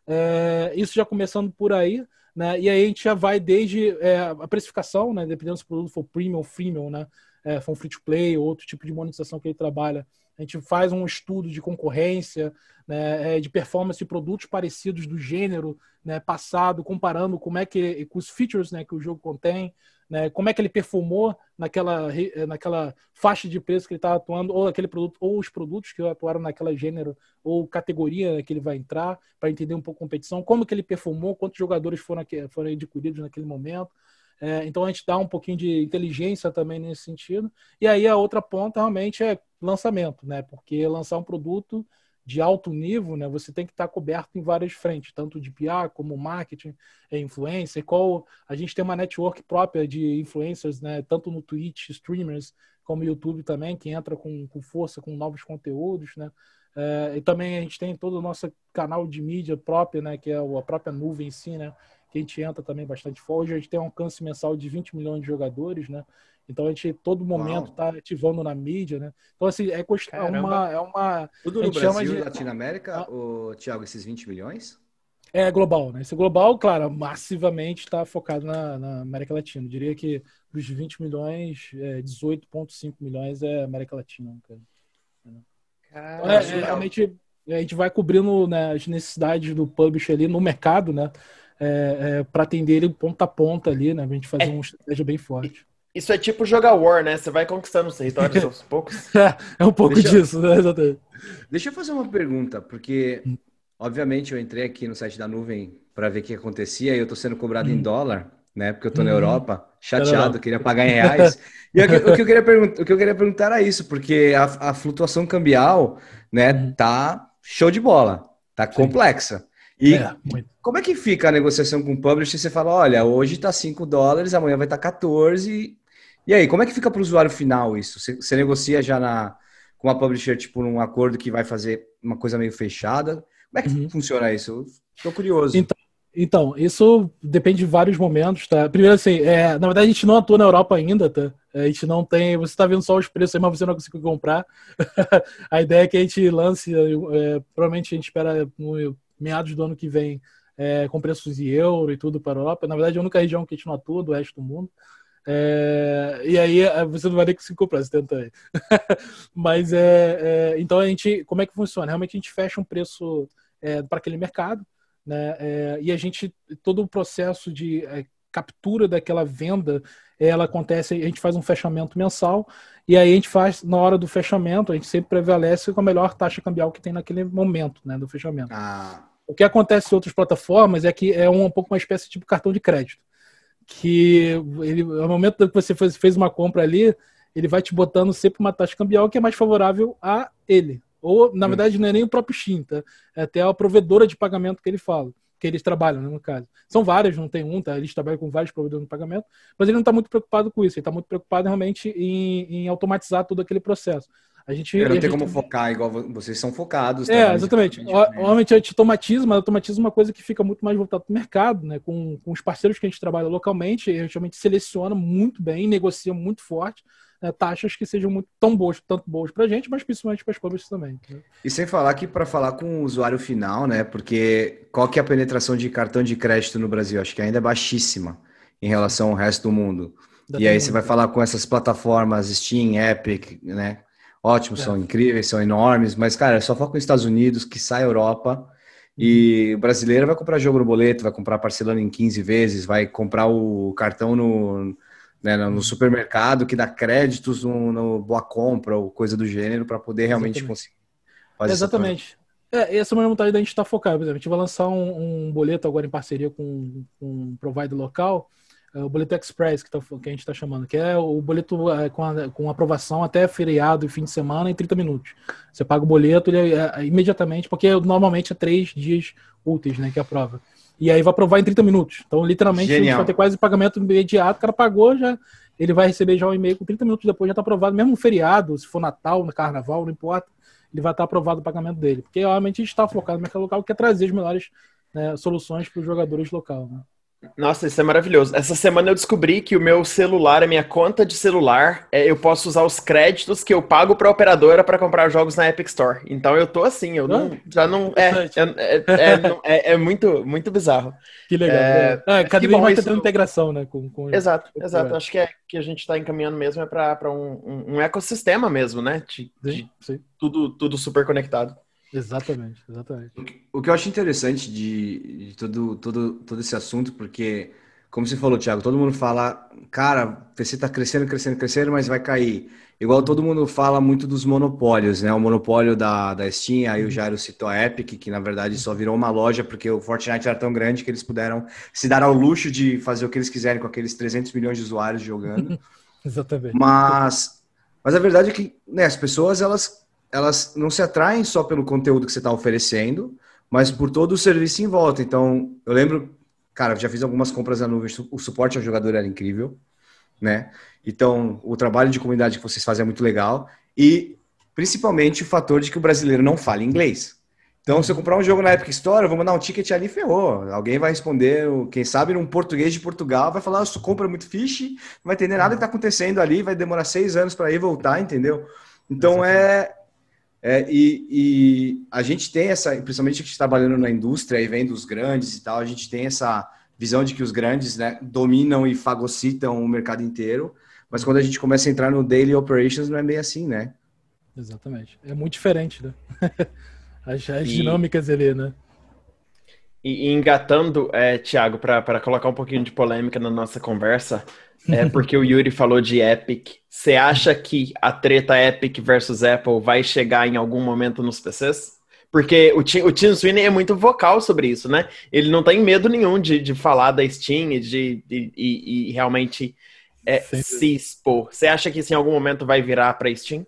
É, isso já começando por aí, né? E aí a gente já vai desde é, a precificação, né? Dependendo se o produto for premium ou freemium, né? É, um free to play ou outro tipo de monetização que ele trabalha. A gente faz um estudo de concorrência, né, é, de performance de produtos parecidos do gênero né, passado, comparando como é que com os features né, que o jogo contém, né, como é que ele performou naquela, é, naquela faixa de preço que ele está atuando, ou aquele produto, ou os produtos que atuaram naquela gênero ou categoria que ele vai entrar, para entender um pouco a competição, como que ele performou, quantos jogadores foram, foram adquiridos naquele momento. É, então a gente dá um pouquinho de inteligência também nesse sentido. E aí a outra ponta realmente é lançamento, né? Porque lançar um produto de alto nível, né? Você tem que estar coberto em várias frentes, tanto de PR como marketing, é, influencer. Qual a gente tem uma network própria de influencers, né? Tanto no Twitch, streamers, como YouTube também, que entra com, com força, com novos conteúdos, né? É, e também a gente tem todo o nosso canal de mídia própria, né? Que é a própria nuvem em si, né? Que a gente entra também bastante forte. Hoje a gente tem um alcance mensal de 20 milhões de jogadores, né? Então a gente todo momento está ativando na mídia, né? Então assim, é, é uma é uma tudo no Brasil, de... Latinoamérica, ah. o Thiago esses 20 milhões? É global, né? Esse global, claro, massivamente está focado na, na, América Latina. Eu diria que dos 20 milhões, é, 18,5 milhões é América Latina. Cara. Então, é, é, realmente a gente vai cobrindo né, as necessidades do publisher ali no mercado, né? É, é, para atender ele ponta a ponta ali, né? A gente fazer é, uma estratégia bem forte. Isso é tipo jogar War, né? Você vai conquistando os territórios [LAUGHS] aos poucos. É, [LAUGHS] é um pouco Deixa disso, né? Exatamente. Deixa eu fazer uma pergunta, porque hum. obviamente eu entrei aqui no site da nuvem para ver o que acontecia e eu estou sendo cobrado hum. em dólar, né? Porque eu estou hum. na Europa, chateado, queria pagar em reais. e o que, o que, eu queria perguntar, o que eu queria perguntar era isso, porque a, a flutuação cambial, né, tá show de bola, tá Sim. complexa. E é, como é que fica a negociação com o publisher? Você fala, olha, hoje está 5 dólares, amanhã vai estar tá 14. E aí, como é que fica para o usuário final isso? Você, você negocia já na, com a publisher, tipo, um acordo que vai fazer uma coisa meio fechada? Como é que uhum. funciona isso? Estou curioso. Então, então, isso depende de vários momentos, tá? Primeiro, assim, é, na verdade a gente não atua na Europa ainda, tá? A gente não tem. Você está vendo só os preços aí, mas você não conseguiu comprar. [LAUGHS] a ideia é que a gente lance, é, provavelmente a gente espera no meados do ano que vem, é, com preços em euro e tudo para a Europa. Na verdade, é a única região que a gente não atua do resto do mundo. É, e aí é, você não vai nem conseguir comprar, você tenta aí. [LAUGHS] Mas é, é, então a gente, como é que funciona? Realmente a gente fecha um preço é, para aquele mercado, né? É, e a gente todo o processo de é, captura daquela venda, ela acontece, a gente faz um fechamento mensal e aí a gente faz na hora do fechamento, a gente sempre prevalece com a melhor taxa cambial que tem naquele momento, né, do fechamento. Ah. O que acontece em outras plataformas é que é um, um pouco uma espécie de tipo cartão de crédito que ele, no momento que você fez, fez uma compra ali, ele vai te botando sempre uma taxa cambial que é mais favorável a ele. Ou, na hum. verdade, não é nem o próprio Steam, tá? É até a provedora de pagamento que ele fala, que eles trabalham, né, no caso. São várias, não tem um, tá? Eles trabalham com vários provedores de pagamento, mas ele não está muito preocupado com isso, ele está muito preocupado realmente em, em automatizar todo aquele processo. A gente, não tem como focar igual vocês são focados. É, exatamente. Normalmente a gente automatiza, mas automatiza uma coisa que fica muito mais voltada para o mercado, né? Com, com os parceiros que a gente trabalha localmente, a gente realmente seleciona muito bem, negocia muito forte né, taxas que sejam muito tão boas, tanto boas para a gente, mas principalmente para as publishers também. Né? E sem falar que para falar com o usuário final, né? Porque qual que é a penetração de cartão de crédito no Brasil? Acho que ainda é baixíssima em relação ao resto do mundo. Da e aí mundo. você vai falar com essas plataformas Steam, Epic, né? Ótimos, é. são incríveis, são enormes, mas, cara, só foca nos Estados Unidos, que sai Europa. E uhum. o brasileiro vai comprar jogo no boleto, vai comprar parcelando em 15 vezes, vai comprar o cartão no, né, no uhum. supermercado que dá créditos no, no Boa Compra ou coisa do gênero para poder realmente Exatamente. conseguir fazer Exatamente. É, essa é uma vontade da gente estar tá focado. Por exemplo, a gente vai lançar um, um boleto agora em parceria com, com um provider local o boleto express que, tá, que a gente está chamando, que é o boleto é, com, a, com aprovação até feriado e fim de semana em 30 minutos. Você paga o boleto ele, é, é, imediatamente, porque normalmente é três dias úteis, né, que aprova. E aí vai aprovar em 30 minutos. Então, literalmente, Genial. vai ter quase pagamento imediato, o cara pagou, já ele vai receber já o um e-mail com 30 minutos depois, já está aprovado, mesmo no feriado, se for Natal, no Carnaval, não importa, ele vai estar tá aprovado o pagamento dele. Porque, gente está focado no mercado local, quer trazer as melhores né, soluções para os jogadores local. Né? Nossa, isso é maravilhoso. Essa semana eu descobri que o meu celular, a minha conta de celular, é, eu posso usar os créditos que eu pago para a operadora para comprar jogos na Epic Store. Então eu tô assim, eu não, já não é é, é, é, é, muito muito bizarro. Que legal. É, ah, cada vez mais tá tendo integração, né? Com, com exato, exato. Acho que é que a gente está encaminhando mesmo é para um, um, um, ecossistema mesmo, né? De, de sim. Tudo tudo super conectado. Exatamente, exatamente. O que eu acho interessante de, de todo, todo, todo esse assunto, porque, como você falou, Thiago, todo mundo fala, cara, o PC está crescendo, crescendo, crescendo, mas vai cair. Igual todo mundo fala muito dos monopólios, né? O monopólio da, da Steam, aí o Jairo citou a Epic, que na verdade só virou uma loja porque o Fortnite era tão grande que eles puderam se dar ao luxo de fazer o que eles quiserem com aqueles 300 milhões de usuários jogando. [LAUGHS] Exatamente. Mas, mas a verdade é que né, as pessoas, elas elas não se atraem só pelo conteúdo que você está oferecendo, mas por todo o serviço em volta. Então, eu lembro, cara, já fiz algumas compras na nuvem, o suporte ao jogador era incrível, né? Então, o trabalho de comunidade que vocês fazem é muito legal e principalmente o fator de que o brasileiro não fala inglês. Então, se eu comprar um jogo na Epic Store, eu vou mandar um ticket ali ferrou. Alguém vai responder, quem sabe, num português de Portugal, vai falar, sua compra é muito fish, não vai entender nada que está acontecendo ali, vai demorar seis anos para ir voltar, entendeu? Então, é, é, e, e, a gente tem essa, principalmente que a gente tá trabalhando na indústria e vem dos grandes e tal, a gente tem essa visão de que os grandes né, dominam e fagocitam o mercado inteiro, mas quando a gente começa a entrar no daily operations não é bem assim, né? Exatamente. É muito diferente, né? [LAUGHS] as, as e... dinâmicas ali, né? E, e engatando, é, Tiago, para colocar um pouquinho de polêmica na nossa conversa, é porque o Yuri falou de Epic. Você acha que a treta Epic versus Apple vai chegar em algum momento nos PCs? Porque o Tim, o Tim Sweeney é muito vocal sobre isso, né? Ele não tem medo nenhum de, de falar da Steam e de, de, e, e realmente é, se expor. Você acha que isso em algum momento vai virar para Steam?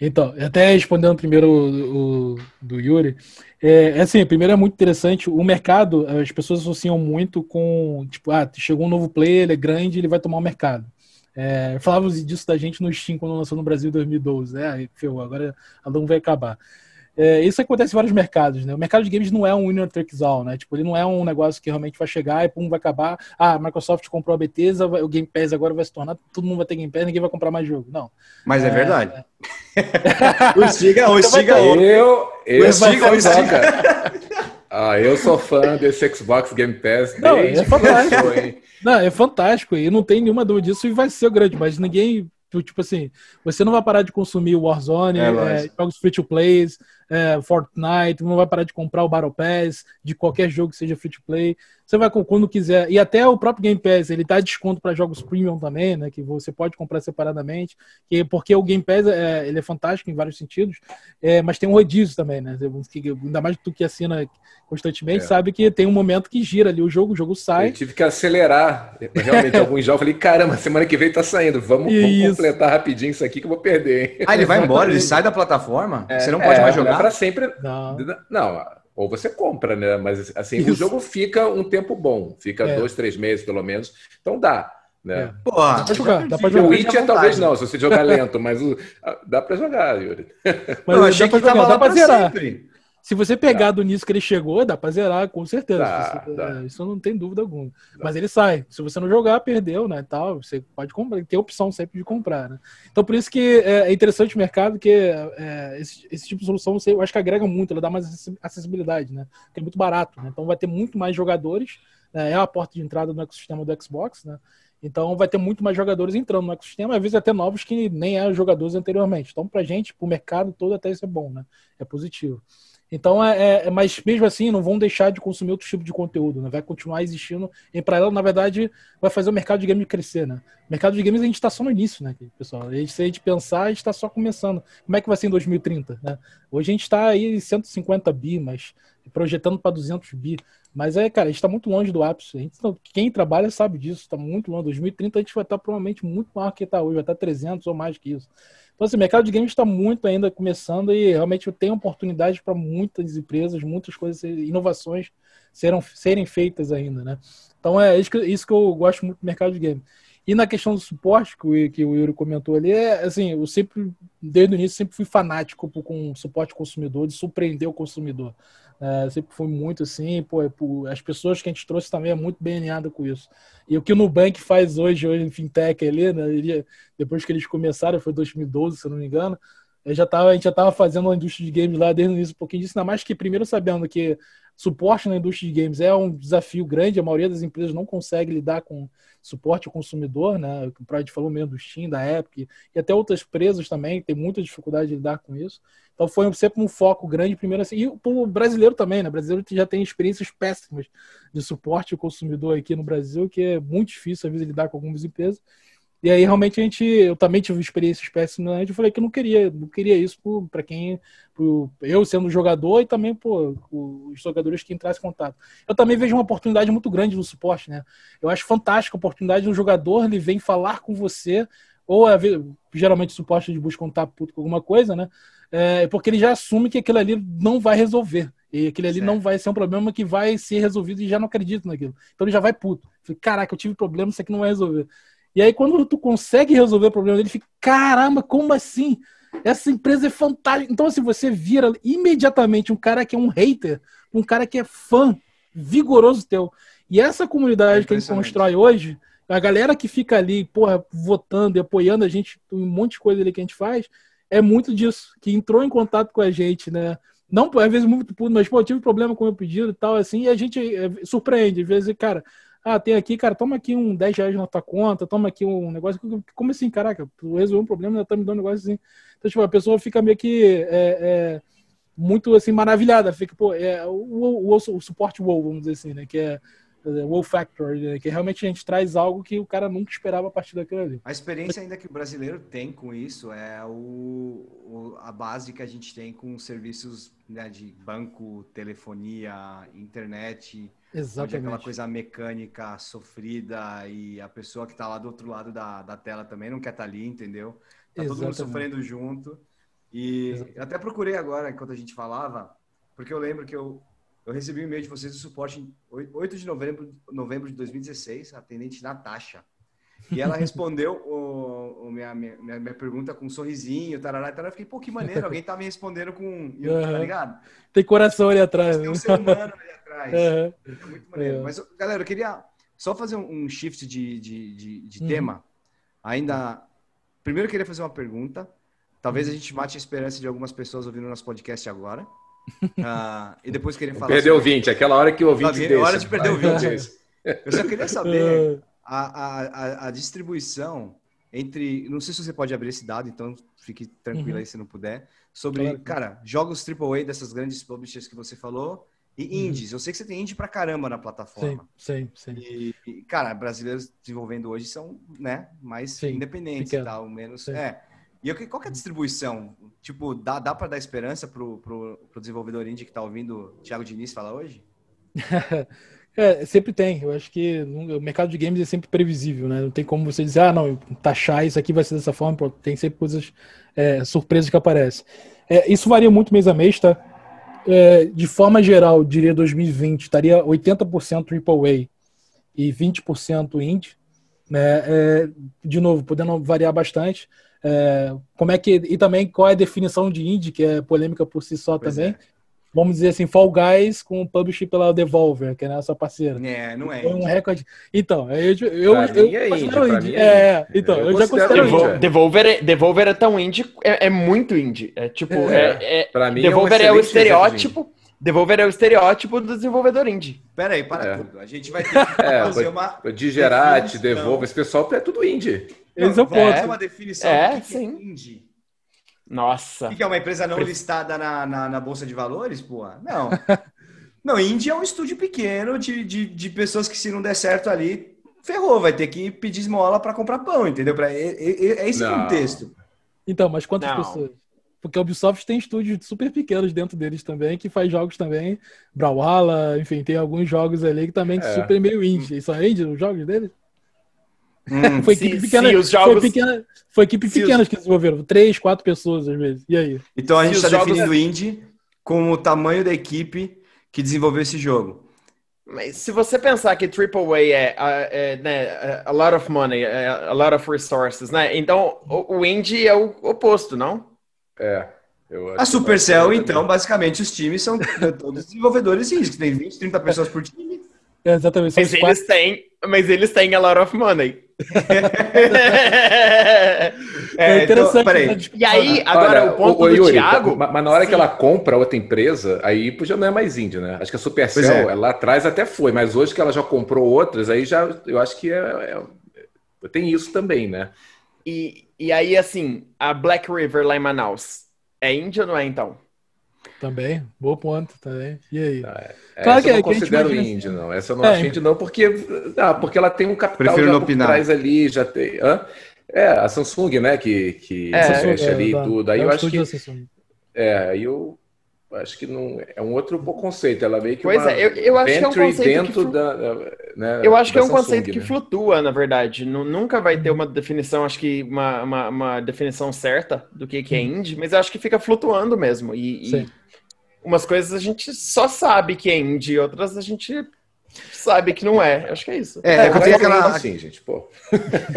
Então, até respondendo primeiro o, o do Yuri, é, é, assim, primeiro é muito interessante, o mercado, as pessoas associam muito com, tipo, ah, chegou um novo player, ele é grande, ele vai tomar o mercado. É, falavam disso da gente no Steam quando lançou no Brasil em 2012. Né? É, agora a não vai acabar. É, isso acontece em vários mercados, né? O mercado de games não é um winner takes all, né? Tipo, ele não é um negócio que realmente vai chegar e pum, vai acabar. Ah, a Microsoft comprou a Bethesda, o Game Pass agora vai se tornar, todo mundo vai ter Game Pass, ninguém vai comprar mais jogo. Não. Mas é, é verdade. É... [LAUGHS] o Stiga, o Stiga. Eu, eu, Stiga, o Stiga. Ah, eu sou fã desse Xbox Game Pass não, é fantástico. hein? Não, é fantástico e não tem nenhuma dúvida disso e vai ser grande, mas ninguém Tipo assim, você não vai parar de consumir o Warzone, é, é, jogos free to play, é, Fortnite, não vai parar de comprar o Battle Pass, de qualquer jogo que seja free to play. Você vai quando quiser. E até o próprio Game Pass, ele dá desconto para jogos premium também, né? Que você pode comprar separadamente. Que, porque o Game Pass é, ele é fantástico em vários sentidos, é, mas tem um rodízio também, né? Ainda mais tu que assina constantemente, é. sabe que tem um momento que gira ali o jogo, o jogo sai. Eu tive que acelerar. Realmente, [LAUGHS] alguns jogos eu falei, caramba, semana que vem tá saindo. Vamos, vamos completar rapidinho isso aqui que eu vou perder. Hein? Ah, ele vai embora, ele sai da plataforma? É, você não pode mais jogar? É para sempre. Não. não ou você compra, né? Mas assim, Isso. o jogo fica um tempo bom, fica é. dois, três meses pelo menos. Então dá. Né? É. Pô, dá pra jogar. Dá pra jogar. O Witcher talvez não, se você jogar lento, mas o, dá pra jogar, Yuri. Mas eu achei que jogar, dá pra zerar. Sempre. Se você pegar do nisso que ele chegou, dá pra zerar, com certeza. Dá, você, dá. É, isso não tem dúvida alguma. Mas ele sai. Se você não jogar, perdeu, né? Tal, você pode comprar, tem opção sempre de comprar, né? Então, por isso que é, é interessante o mercado, porque é, esse, esse, tipo de solução, eu acho que agrega muito, ela dá mais acessibilidade, né? Porque é muito barato, né? Então vai ter muito mais jogadores, né? é a porta de entrada no ecossistema do Xbox, né? Então vai ter muito mais jogadores entrando no ecossistema, às vezes até novos que nem eram jogadores anteriormente. Então, pra gente, pro mercado todo, até isso é bom, né? É positivo. Então, é, é, é, mas mesmo assim, não vão deixar de consumir outro tipo de conteúdo, né? Vai continuar existindo. Em paralelo, na verdade, vai fazer o mercado de games crescer, né? O mercado de games a gente está só no início, né, pessoal? A gente, se a gente pensar, a gente está só começando. Como é que vai ser em 2030, né? Hoje a gente está aí em 150 bi, mas projetando para 200 bi. Mas é, cara, a gente está muito longe do ápice. Gente, quem trabalha sabe disso, está muito longe. 2030 a gente vai estar tá provavelmente muito maior que está hoje, vai estar tá 300 ou mais que isso. Então, assim, o mercado de games está muito ainda começando e realmente tem oportunidades para muitas empresas, muitas coisas, inovações serão, serem feitas ainda, né? Então, é isso que, isso que eu gosto muito do mercado de games. E na questão do suporte, que o, que o Yuri comentou ali, é assim, eu sempre, desde o início, sempre fui fanático com suporte consumidor, de surpreender o consumidor. É, sempre foi muito assim, pô, é, as pessoas que a gente trouxe também é muito bem alinhada com isso. E o que o Nubank faz hoje, hoje em fintech ali, né, ele, depois que eles começaram, foi 2012, se eu não me engano, já tava, a gente já estava fazendo uma indústria de games lá desde o início, um pouquinho disso, ainda mais que primeiro sabendo que suporte na indústria de games é um desafio grande, a maioria das empresas não consegue lidar com suporte ao consumidor, né? O Pride falou mesmo do Steam, da Epic, e até outras empresas também tem muita dificuldade de lidar com isso. Então foi sempre um foco grande, primeiro assim, e o brasileiro também, né? O brasileiro já tem experiências péssimas de suporte ao consumidor aqui no Brasil, que é muito difícil às vezes lidar com algumas empresas. E aí realmente a gente, eu também tive experiências péssimas, eu falei que eu não queria, não queria isso para quem, pro, eu sendo jogador e também pô, os jogadores que entrassem em contato. Eu também vejo uma oportunidade muito grande no suporte, né? Eu acho fantástica a oportunidade do jogador, ele vem falar com você, ou geralmente o suporte de busca contato puto com alguma coisa, né? é, porque ele já assume que aquilo ali não vai resolver. E aquele ali certo. não vai ser um problema que vai ser resolvido e já não acredita naquilo. Então ele já vai puto. Fica, Caraca, eu tive problema, isso aqui não vai resolver. E aí, quando tu consegue resolver o problema dele, fica, caramba, como assim? Essa empresa é fantástica. Então, assim, você vira imediatamente um cara que é um hater, um cara que é fã vigoroso teu. E essa comunidade é que a gente constrói hoje, a galera que fica ali, porra, votando e apoiando a gente, um monte de coisa ali que a gente faz, é muito disso, que entrou em contato com a gente, né? Não, às vezes, muito puto, mas, pô, tive problema com o meu pedido e tal, assim, e a gente é, surpreende, às vezes, cara, ah, tem aqui, cara, toma aqui um 10 reais na tua conta, toma aqui um negócio, como assim, caraca, tu resolveu um problema, ainda tá me dando um negócio assim. Então, tipo, a pessoa fica meio que é, é, muito, assim, maravilhada, fica, pô, é, o, o, o, o suporte WoW, vamos dizer assim, né, que é wow factor, né? que realmente a gente traz algo que o cara nunca esperava a partir daquilo ali. A experiência ainda que o brasileiro tem com isso é o, o a base que a gente tem com serviços né, de banco, telefonia, internet, Exatamente. Onde é aquela coisa mecânica sofrida e a pessoa que está lá do outro lado da, da tela também não quer estar tá ali, entendeu? Tá Exatamente. todo mundo sofrendo junto. E Exatamente. até procurei agora, enquanto a gente falava, porque eu lembro que eu, eu recebi um e-mail de vocês do suporte em 8 de novembro, novembro de 2016, atendente Natasha. E ela respondeu o, o minha, minha, minha, pergunta com um sorrisinho, tarará, tarará. Eu fiquei, pô, que maneiro, alguém tá me respondendo com. Eu, tá ligado? Tem coração ali atrás. Tem um né? ser humano ali atrás. É muito maneiro. Mas, galera, eu queria só fazer um shift de, de, de, de uhum. tema. Ainda. Primeiro, eu queria fazer uma pergunta. Talvez a gente mate a esperança de algumas pessoas ouvindo nosso podcast agora. Uh, [LAUGHS] e depois queria falar. Perdeu o 20, aquela hora que o ouvinte. É hora de perder o 20. Eu só queria saber [LAUGHS] a, a, a, distribuição entre. Não sei se você pode abrir esse dado, então fique tranquilo uhum. aí se não puder. Sobre, claro. cara, jogos AAA dessas grandes publishers que você falou e uhum. indies. Eu sei que você tem indie pra caramba na plataforma. Sim, sim, sim. E, e cara, brasileiros desenvolvendo hoje são, né, mais sim, independentes e tal, menos. Sim. É. E eu, qual que é a distribuição? Tipo, dá, dá para dar esperança pro, pro, pro desenvolvedor indie que tá ouvindo o Thiago Diniz falar hoje? [LAUGHS] É, sempre tem. Eu acho que o mercado de games é sempre previsível, né? Não tem como você dizer, ah, não, taxar isso aqui vai ser dessa forma. Tem sempre coisas é, surpresas que aparecem. É, isso varia muito mês a mês, tá? É, de forma geral, diria 2020, estaria 80% AAA e 20% indie. Né? É, de novo, podendo variar bastante. É, como é que e também qual é a definição de indie, que é polêmica por si só pois também. É vamos dizer assim, Fall Guys com o publish pela Devolver, que é a nossa parceira. É, não é. Foi um recorde. Então, eu eu, eu, eu é indie, indie. É, é, então, eu, eu já considero indie. Devolver, é, Devolver é tão indie, é, é muito indie. É tipo, é, é, pra mim Devolver é, um é o estereótipo. Devolver é o estereótipo do desenvolvedor indie. Pera aí, para é. tudo. A gente vai ter que [LAUGHS] fazer uma. Digerate, Devolver, esse pessoal é tudo indie. Esse é o ponto. uma definição é, do que sim. é indie. Nossa. O que é uma empresa não listada na, na, na, Bolsa de Valores, pô? Não. [LAUGHS] não, Índia é um estúdio pequeno de, de, de, pessoas que, se não der certo ali, ferrou, vai ter que pedir esmola para comprar pão, entendeu? Pra, é, é, é esse não. contexto. Então, mas quantas não. pessoas? Porque a Ubisoft tem estúdios super pequenos dentro deles também, que faz jogos também. Brawlhalla, enfim, tem alguns jogos ali que também é. super meio indie. São indie os jogos deles? Hum, foi equipe pequena. os jogos... Foi, pequena, foi equipe pequena os... que desenvolveram. Três, quatro pessoas, às vezes. E aí? Então a gente está jogos... definindo indie com o tamanho da equipe que desenvolveu esse jogo. Mas se você pensar que AAA é, é, né, a lot of money, é, a lot of resources, né? Então o, o indie é o oposto, não? É. a Supercell, então, basicamente, os times são todos desenvolvedores indies, que tem 20, 30 pessoas por time. É, exatamente. Mas eles, têm, mas eles têm a lot of money. É, [LAUGHS] é interessante. Então, e aí, agora Olha, o ponto o, o, do Yuri, Thiago. Mas na hora sim. que ela compra outra empresa, aí já não é mais índio, né? Acho que a Supercell, é. lá atrás até foi, mas hoje que ela já comprou outras, aí já eu acho que é, é tem isso também, né? E, e aí, assim, a Black River lá em Manaus, é índia ou não é então? Também, boa ponto também. E aí? Ah, é. claro que, eu não que considero indie, não. Essa eu não é. acho indie, não, porque, ah, porque ela tem um capital Prefiro já por trás ali, já tem. Hã? É, a Samsung, né, que, que é, mexe é, ali e tudo. Aí eu acho que. É, aí eu acho que não é um outro conceito. Ela meio que pois uma é, eu, eu acho que é um conceito dentro que da, né, eu acho que é um Samsung, conceito que né? flutua, na verdade. Nunca vai ter uma definição, acho que uma, uma, uma definição certa do que, que é indie, mas eu acho que fica flutuando mesmo. E, e umas coisas a gente só sabe que é indie, outras a gente sabe que não é. Acho que é isso. É, é tem aquela assim, gente, pô.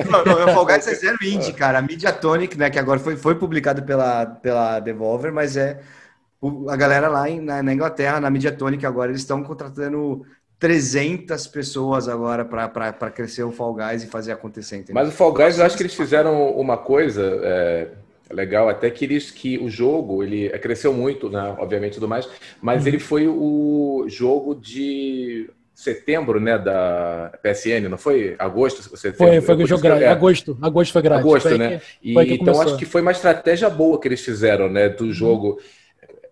Não, não, o Fall Guys é zero indie, cara. A Mediatonic, né, que agora foi, foi publicado pela, pela Devolver, mas é a galera lá em, na, na Inglaterra, na Mediatonic, agora eles estão contratando 300 pessoas agora para crescer o Fall Guys e fazer acontecer. Entendeu? Mas o Fall Guys, eu acho que eles fizeram uma coisa é, legal, até que eles que o jogo ele cresceu muito, né? Obviamente tudo mais, mas uhum. ele foi o jogo de setembro, né, da PSN, não foi? Agosto, setembro. Foi, foi o jogo grátis. É. Agosto, agosto foi grátis. Agosto, foi né? Que, e, então acho que foi uma estratégia boa que eles fizeram, né, do uhum. jogo.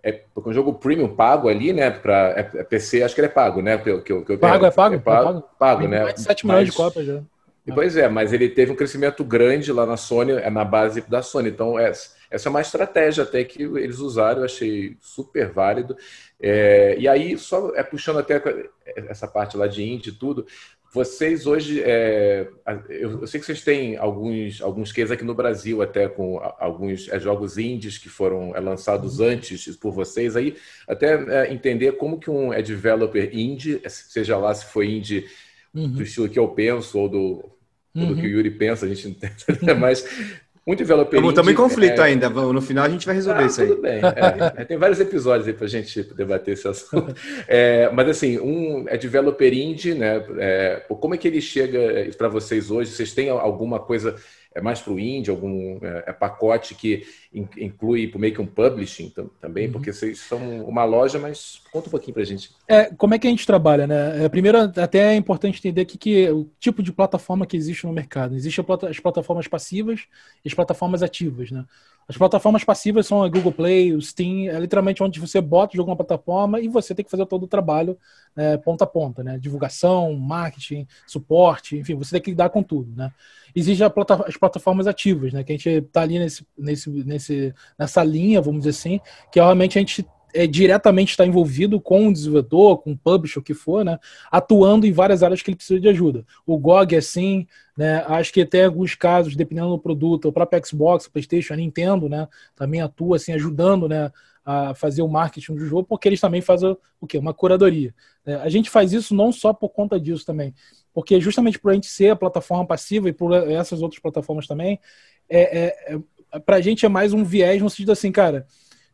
É, porque o jogo premium pago ali, né, para é, é PC, acho que ele é pago, né? Que, que, que, pago, é pago, é pago, é pago, pago né? Mais de 7 milhões mas, de cópias já. Pois é, mas ele teve um crescimento grande lá na Sony, é na base da Sony. Então, essa, essa é uma estratégia até que eles usaram, eu achei super válido. É, e aí, só é puxando até essa parte lá de indie e tudo, vocês hoje, é, eu, eu, sei que vocês têm alguns, alguns cases aqui no Brasil, até com alguns é, jogos indies que foram é, lançados uhum. antes por vocês, aí até é, entender como que um é developer indie, seja lá se foi indie uhum. do estilo que eu penso, ou do tudo uhum. que o Yuri pensa, a gente [LAUGHS] entende, mas um developer Estamos também em conflito é... ainda. No final a gente vai resolver ah, isso aí. Tudo bem. É, tem vários episódios aí para a gente debater esse assunto. [LAUGHS] É, mas assim, um é developer indie, né? É, como é que ele chega para vocês hoje? Vocês têm alguma coisa é mais para o indie, algum é, é, pacote que inclui meio que um publishing também, uhum. porque vocês são uma loja, mas conta um pouquinho para a gente. É, como é que a gente trabalha, né? É, primeiro, até é importante entender que, que o tipo de plataforma que existe no mercado. Existem as plataformas passivas e as plataformas ativas, né? As plataformas passivas são a Google Play, o Steam, é literalmente onde você bota o jogo na plataforma e você tem que fazer todo o trabalho é, ponta a ponta, né? Divulgação, marketing, suporte, enfim, você tem que lidar com tudo, né? Existem as plataformas ativas, né? Que a gente está ali nesse, nesse, nesse, nessa linha, vamos dizer assim, que realmente a gente é, diretamente está envolvido com o desenvolvedor, com o publisher, o que for, né, atuando em várias áreas que ele precisa de ajuda. O GOG é assim, né, acho que tem alguns casos, dependendo do produto, o próprio Xbox, o PlayStation, a Nintendo, né, também atua assim, ajudando, né, a fazer o marketing do jogo, porque eles também fazem o quê? Uma curadoria. É, a gente faz isso não só por conta disso também, porque justamente por a gente ser a plataforma passiva e por essas outras plataformas também, é, é, é para a gente é mais um viés no sentido assim, cara,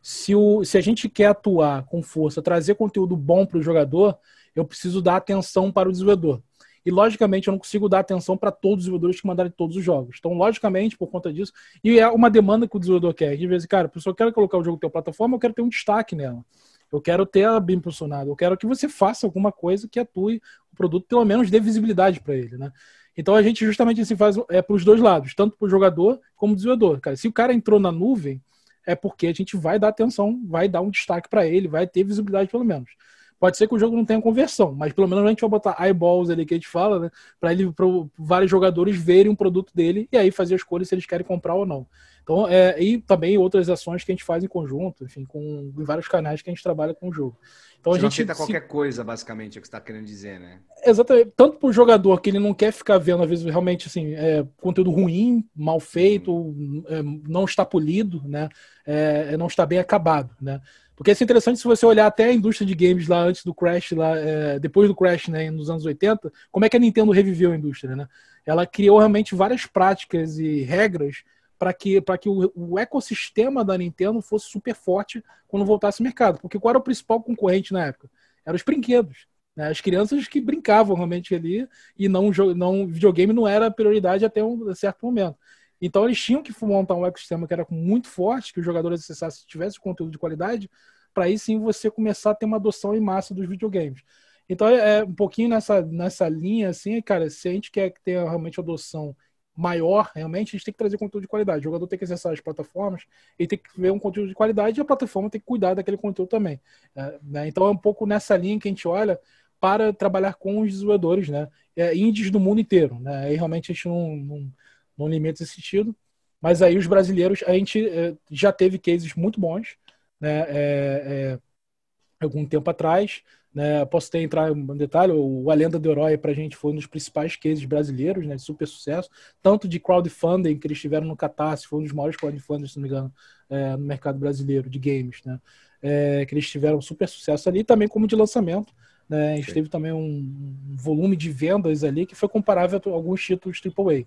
se, o, se a gente quer atuar com força, trazer conteúdo bom para o jogador, eu preciso dar atenção para o desenvolvedor. E, logicamente, eu não consigo dar atenção para todos os desenvolvedores que mandarem todos os jogos. Então, logicamente, por conta disso, e é uma demanda que o desenvolvedor quer. De vez cara, se eu quero colocar o jogo na tua plataforma, eu quero ter um destaque nela. Eu quero ter ela bem posicionada. Eu quero que você faça alguma coisa que atue o produto, pelo menos dê visibilidade para ele, né? Então a gente justamente assim faz é para os dois lados, tanto para o jogador como o desenvolvedor. Cara, se o cara entrou na nuvem, é porque a gente vai dar atenção, vai dar um destaque para ele, vai ter visibilidade pelo menos. Pode ser que o jogo não tenha conversão, mas pelo menos a gente vai botar eyeballs ali que a gente fala, né? Para ele, para vários jogadores verem um produto dele e aí fazer a escolha se eles querem comprar ou não. Então, é, e também outras ações que a gente faz em conjunto, enfim, com vários canais que a gente trabalha com o jogo. Então Você a gente aceita se... qualquer coisa, basicamente, é o que você está querendo dizer, né? Exatamente. Tanto para o jogador que ele não quer ficar vendo, às vezes, realmente assim, é, conteúdo ruim, mal feito, hum. é, não está polido, né? É, é, não está bem acabado, né? Porque é interessante se você olhar até a indústria de games lá antes do Crash, lá, é, depois do Crash, né, nos anos 80, como é que a Nintendo reviveu a indústria, né? Ela criou realmente várias práticas e regras para que, que o, o, ecossistema da Nintendo fosse super forte quando voltasse ao mercado. Porque qual era o principal concorrente na época? Eram os brinquedos. Né? As crianças que brincavam realmente ali e não, não videogame não era prioridade até um certo momento. Então eles tinham que montar um ecossistema que era muito forte, que os jogadores acessassem se tivesse conteúdo de qualidade, para aí sim você começar a ter uma adoção em massa dos videogames. Então é, é um pouquinho nessa, nessa linha, assim, cara, se a gente quer ter realmente adoção maior, realmente, a gente tem que trazer conteúdo de qualidade. O jogador tem que acessar as plataformas e tem que ver um conteúdo de qualidade e a plataforma tem que cuidar daquele conteúdo também. É, né? Então é um pouco nessa linha que a gente olha para trabalhar com os desenvolvedores, né? É, indies do mundo inteiro, né? Aí realmente a gente não, não, não limita esse sentido. Mas aí os brasileiros, a gente é, já teve cases muito bons, né? É, é, algum tempo atrás. Né? Posso até entrar em detalhe, o A Lenda do Herói para a gente foi um dos principais cases brasileiros, né? de super sucesso, tanto de crowdfunding que eles tiveram no Catarse, foi um dos maiores crowdfunding, se não me engano, é, no mercado brasileiro de games, né? Que eles tiveram super sucesso ali, também como de lançamento. Né? A gente Sim. teve também um volume de vendas ali que foi comparável a alguns títulos AAA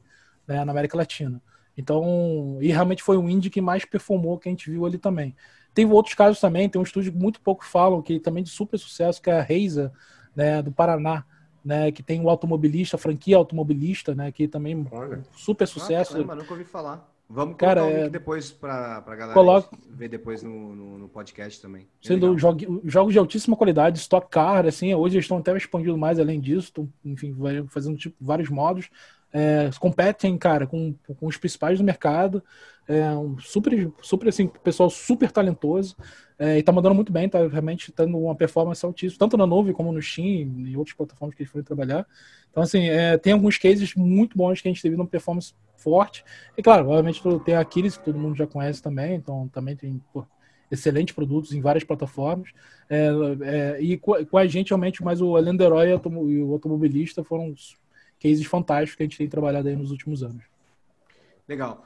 né? na América Latina. Então, e realmente foi o indie que mais performou que a gente viu ali também. Tem outros casos também, tem um estúdio que muito pouco falam, que também de super sucesso, que é a Reisa, né, do Paraná, né, que tem o automobilista, a franquia automobilista, né, que também Olha. super sucesso. Ah, caramba, nunca ouvi falar. Vamos colocar Cara, o link é... depois para a galera Coloca... ver depois no, no, no podcast também. Sendo jogo, jogos de altíssima qualidade, Stock Car, assim, hoje eles estão até expandindo mais além disso, estão, enfim, fazendo tipo, vários modos. É, competem, cara, com, com os principais do mercado. É um super, super assim, pessoal super talentoso. É, e tá mandando muito bem, tá realmente tendo uma performance altíssima, tanto na nuvem como no Steam e outras plataformas que eles foram trabalhar. Então, assim, é, tem alguns cases muito bons que a gente teve uma performance forte. E, claro, obviamente tem a Aquiles, que todo mundo já conhece também, então também tem pô, excelentes produtos em várias plataformas. É, é, e com, a gente, realmente, mais o Lenderoy e o automobilista foram cases fantásticos que a gente tem trabalhado aí nos últimos anos. Legal.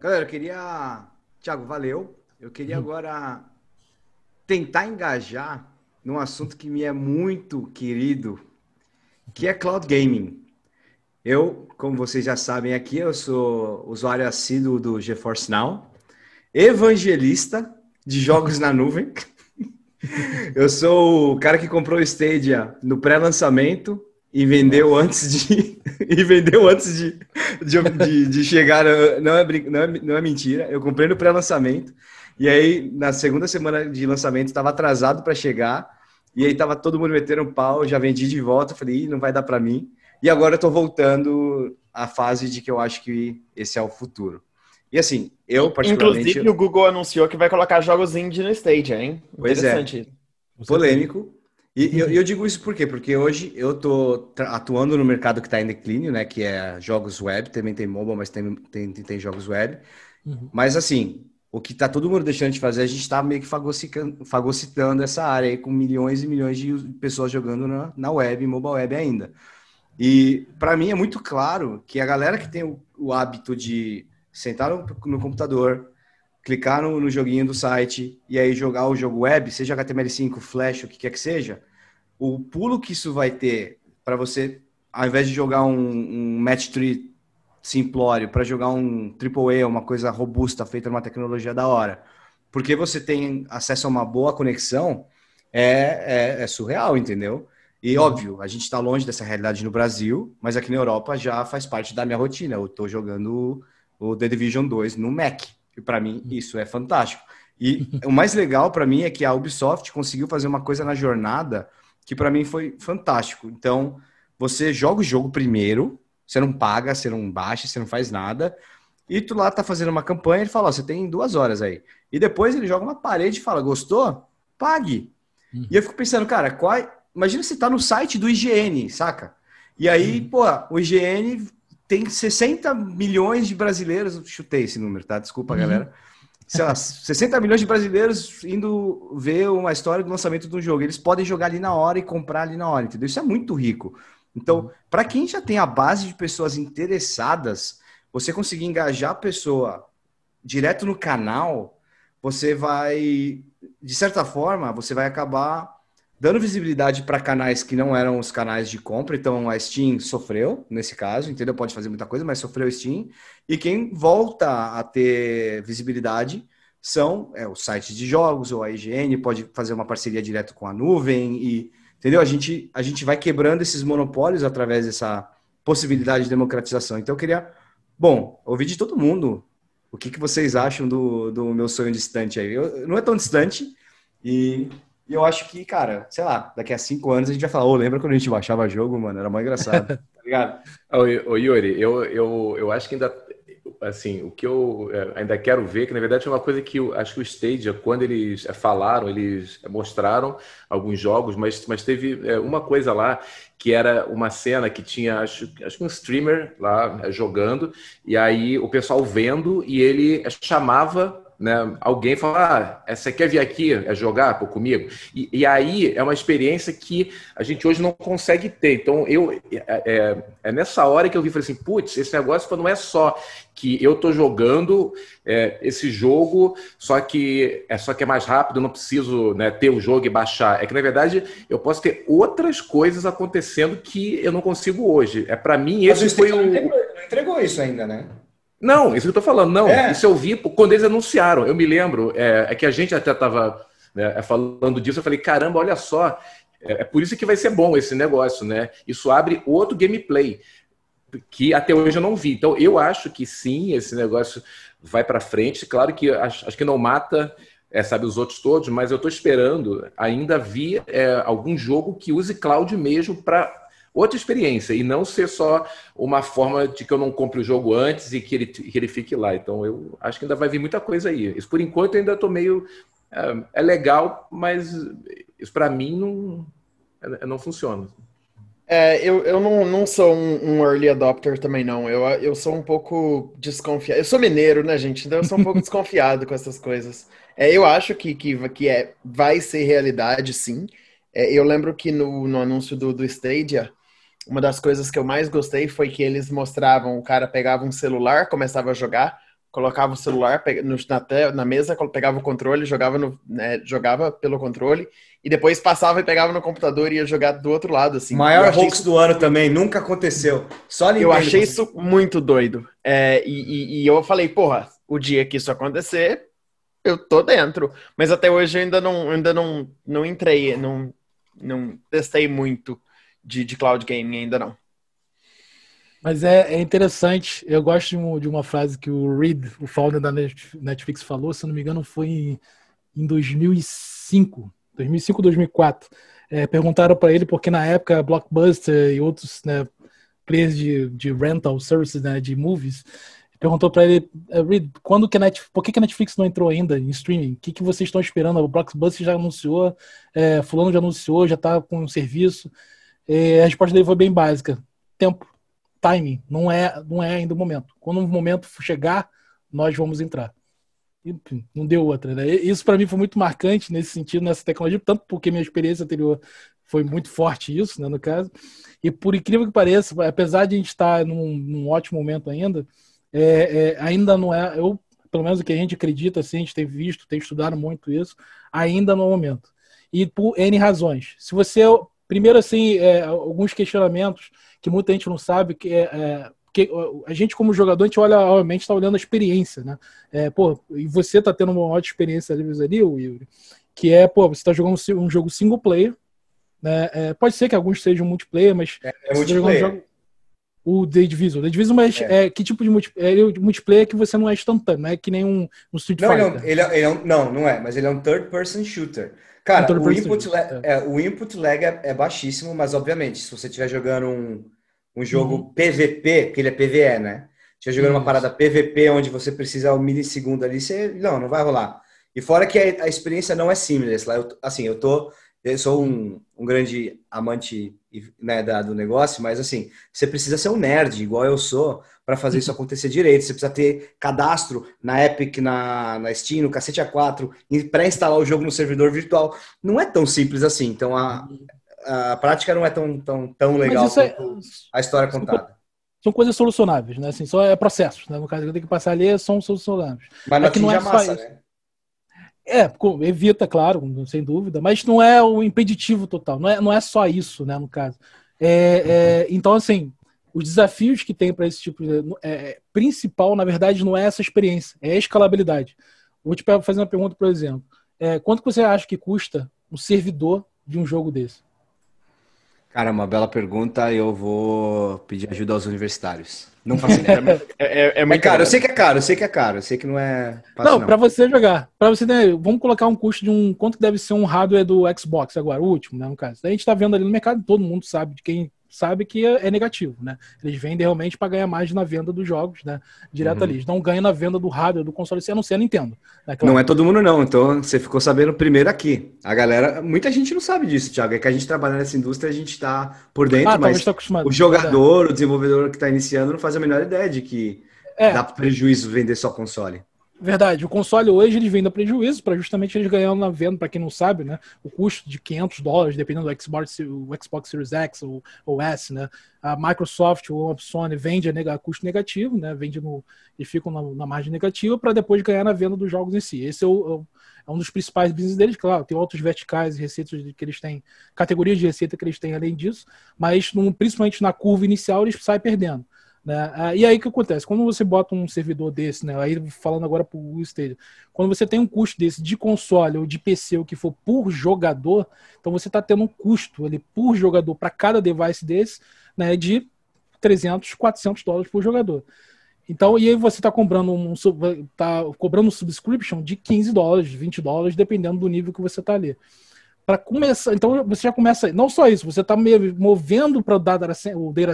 Galera, eu queria. Tiago, valeu. Eu queria uhum. agora tentar engajar num assunto que me é muito querido, que é cloud gaming. Eu, como vocês já sabem aqui, eu sou usuário assíduo do GeForce Now, evangelista de jogos na nuvem. [LAUGHS] Eu sou o cara que comprou o Stadia no pré-lançamento e vendeu antes de [LAUGHS] e vendeu antes de, de, de, chegar. Não é, não, é, não é mentira. Eu comprei no pré-lançamento e aí na segunda semana de lançamento estava atrasado para chegar e aí tava todo mundo metendo um pau. Já vendi de volta. Falei, não vai dar para mim. E agora eu tô voltando à fase de que eu acho que esse é o futuro. E assim, eu particularmente... Inclusive o Google anunciou que vai colocar jogos indie no Stadia, hein? Pois é. Polêmico. E eu, eu, digo isso por quê? Porque hoje eu tô atuando no mercado que está em declínio, né? Que é jogos web, também tem mobile, mas tem, tem, tem jogos web. Uhum. Mas assim, o que está todo mundo deixando de fazer, a gente está meio que fagocitando essa área aí com milhões e milhões de pessoas jogando na, na web, mobile web ainda. E para mim é muito claro que a galera que tem o, o hábito de sentar no, no computador, clicar no, no, joguinho do site e aí jogar o jogo web, seja HTML5, Flash, o que quer que seja, o pulo que isso vai ter para você, ao invés de jogar um, um match tree simplório, para jogar um AAA, uma coisa robusta, feita numa tecnologia da hora, porque você tem acesso a uma boa conexão, é, é, é surreal, entendeu? E uhum. óbvio, a gente está longe dessa realidade no Brasil, mas aqui na Europa já faz parte da minha rotina. Eu estou jogando o The Division 2 no Mac, e para mim uhum. isso é fantástico. E o mais [LAUGHS] legal para mim é que a Ubisoft conseguiu fazer uma coisa na jornada que para mim foi fantástico. Então, você joga o jogo primeiro, você não paga, você não baixa, você não faz nada, e tu lá tá fazendo uma campanha, ele fala, ó, você tem duas horas aí. E depois ele joga uma parede e fala, gostou? Pague. Uhum. E eu fico pensando, cara, qual, Imagina você tá no site do IGN, saca? E aí, pô, o IGN tem 60 milhões de brasileiros, chutei esse número, tá? Desculpa, uhum. galera. Sei lá, 60 milhões de brasileiros indo ver uma história do lançamento de um jogo. Eles podem jogar ali na hora e comprar ali na hora, entendeu? Isso é muito rico. Então, uhum. para quem já tem a base de pessoas interessadas, você conseguir engajar a pessoa direto no canal, você vai, de certa forma, você vai acabar dando visibilidade para canais que não eram os canais de compra. Então a Steam sofreu nesse caso, entendeu? Pode fazer muita coisa, mas sofreu a Steam. E quem volta a ter visibilidade são é, os sites de jogos ou a IGN pode fazer uma parceria direto com a nuvem e entendeu? A gente a gente vai quebrando esses monopólios através dessa possibilidade de democratização. Então eu queria, bom, ouvir de todo mundo o que, que vocês acham do, do meu sonho distante aí. Eu, não é tão distante e e eu acho que, cara, sei lá, daqui a cinco anos a gente vai falar, ô, oh, lembra quando a gente baixava jogo, mano? Era mais engraçado, [LAUGHS] tá ligado? Ô, Yuri, eu, eu, eu acho que ainda, assim, o que eu é, ainda quero ver, que na verdade é uma coisa que eu acho que o Stadia, quando eles é, falaram, eles mostraram alguns jogos, mas, mas teve é, uma coisa lá que era uma cena que tinha, acho, acho que um streamer lá jogando, e aí o pessoal vendo, e ele chamava né? Alguém fala, ah, você quer vir aqui é jogar pô, comigo? E, e, aí é uma experiência que a gente hoje não consegue ter. Então, eu é, é, é nessa hora que eu vi falei assim, putz, esse negócio não é só que eu estou jogando é, esse jogo, só que é só que é mais rápido, não preciso né, ter o jogo e baixar. É que na verdade eu posso ter outras coisas acontecendo que eu não consigo hoje. É para mim esse foi o. Não entregou isso ainda, né? Não, isso que eu estou falando, não. É. Isso eu vi quando eles anunciaram. Eu me lembro, é, é que a gente até estava né, falando disso, eu falei, caramba, olha só, é, é, por isso que vai ser bom esse negócio, né? Isso abre outro gameplay que até hoje eu não vi. Então, eu acho que sim, esse negócio vai para frente. Claro que acho, acho que não mata é, sabe, os outros todos, mas eu estou esperando ainda vir é, algum jogo que use cloud mesmo para outra experiência e não ser só uma forma de que eu não compre o jogo antes e que ele, que ele fique lá. Então eu acho que ainda vai vir muita coisa aí. Isso por enquanto eu ainda estou meio. É, é, legal, mas isso para mim não, é, não funciona. É, eu, eu não, não sou um, um, early adopter também, não. Eu, eu sou um pouco desconfiado. Eu sou mineiro, né, gente? Então eu sou um pouco [LAUGHS] desconfiado com essas coisas. É, eu acho que, que, que é, vai ser realidade, sim. É, eu lembro que no, no anúncio do, do Stadia, uma das coisas que eu mais gostei foi que eles mostravam o cara pegava um celular, começava a jogar, colocava o celular no, na, na, mesa, pegava o controle, jogava, no, né, jogava pelo controle e depois passava e pegava no computador e ia jogar do outro lado. Assim. Maior hoax do ano também, nunca aconteceu. Só Eu achei isso muito doido. É, e, e, e eu falei, porra, o dia que isso acontecer, eu tô dentro. Mas até hoje eu ainda não, ainda não, não entrei, não, não testei muito de, de cloud gaming ainda não. Mas é, é interessante, eu gosto de, um, de, uma frase que o Reed, o founder da Netflix, falou, se não me engano, foi em, em 2005, 2005, 2004. É, perguntaram para ele porque na época Blockbuster e outros né, players de, de rental services, né, de movies, perguntou para ele, eh, Reed, quando que a Netflix, por que, que a Netflix não entrou ainda em streaming? O que, que vocês estão esperando? O Blockbuster já anunciou, é, fulano já anunciou, já está com um serviço. E a resposta dele foi bem básica. Tempo, timing, não é, não é ainda o momento. Quando o momento chegar, nós vamos entrar. E, não deu outra, né? Isso para mim foi muito marcante nesse sentido, nessa tecnologia, tanto porque minha experiência anterior foi muito forte isso, né, no caso. E por incrível que pareça, apesar de a gente estar num, num ótimo momento ainda, é, é, ainda não é, eu, pelo menos o que a gente acredita, assim, a gente tem visto, tem estudado muito isso, ainda no momento. E por N razões. Se você, primeiro, assim, é, alguns questionamentos que muita gente não sabe, que é, é porque a gente, como jogador, a gente olha, obviamente, está olhando a experiência, né? É, pô, e você está tendo uma ótima experiência ali, ali Yuri, que é, pô, você está jogando um jogo single player, né? É, pode ser que alguns sejam multiplayer, mas. É, é tá multiplayer. Tá o The Division. The Division mas é. é que tipo de multiplayer, é, multiplayer que você não é instantâneo, não é que nem um, um Street não, Fighter. Ele é, ele é um, não, não é, mas ele é um third person shooter. Cara, o, input lag, é. o input lag é, baixíssimo, mas obviamente, se você estiver jogando um, um jogo uhum. PVP, que ele é PVE, né? Estiver jogando uma parada PVP onde você precisa um milissegundo ali, você, não, não vai rolar. E fora que a, a experiência não é seamless. Lá eu, assim, eu tô eu sou um, um grande amante né, da, do negócio, mas assim, você precisa ser um nerd, igual eu sou, para fazer isso acontecer direito. Você precisa ter cadastro na Epic, na, na Steam, no Cacete A4, e pré-instalar o jogo no servidor virtual. Não é tão simples assim. Então a, a prática não é tão, tão, tão legal quanto é, a história contada. São coisas solucionáveis, né? Assim, só é processos, né? No caso que eu tenho que passar ali, são solucionáveis. Mas não, é que não é massa, né? É, evita, claro, sem dúvida, mas não é o impeditivo total, não é, não é só isso, né, no caso. É, é, então, assim, os desafios que tem para esse tipo de. É, é, principal, na verdade, não é essa experiência, é a escalabilidade. Vou te fazer uma pergunta, por exemplo. É, quanto você acha que custa um servidor de um jogo desse? Cara, uma bela pergunta. Eu vou pedir ajuda aos universitários. Não faço ideia. [LAUGHS] É, é, é, muito é caro. Eu sei que é caro, eu sei que é caro, eu sei que não é. Fácil, não, para você jogar. Para você ter, vamos colocar um custo de um. Quanto deve ser um hardware do Xbox agora, o último, né? No caso. A gente tá vendo ali no mercado, todo mundo sabe de quem sabe que é, é, negativo, né? Eles vendem realmente para ganhar mais na venda dos jogos, né? Direto uhum. ali. Eles não ganham na venda do hardware, do console, a não ser a Nintendo. Né? Claro. Não é todo mundo, não. Então você ficou sabendo primeiro aqui. A galera, muita gente não sabe disso, Thiago. É que a gente trabalha nessa indústria, a gente está por dentro, ah, mas tá o jogador, o desenvolvedor que está iniciando, não faz a menor ideia de que é. dá prejuízo vender só console. Verdade. O console hoje eles vendem a prejuízo para justamente eles ganhando na venda, para quem não sabe, né? O custo de 500 dólares, dependendo do Xbox, o Xbox Series X ou, ou S, né? A Microsoft ou a Sony vende a, custo negativo, né? Vende no e ficam na, na margem negativa para depois ganhar na venda dos jogos em si. Esse é, o, é, é um dos principais business deles, claro. Tem outros verticais e receitas que eles têm, categorias de receita que eles têm além disso, mas no, principalmente na curva inicial eles saem perdendo. Né? Ah, e aí o que acontece? Quando você bota um servidor desse, né? aí falando agora para o Stadia, quando você tem um custo desse de console ou de PC, o que for por jogador, então você está tendo um custo ali por jogador para cada device desse né? de 300, 400 dólares por jogador. Então, e aí você está cobrando um, tá cobrando um subscription de 15 dólares, 20 dólares, dependendo do nível que você está ali para começar. Então você já começa. Não só isso, você está movendo para o data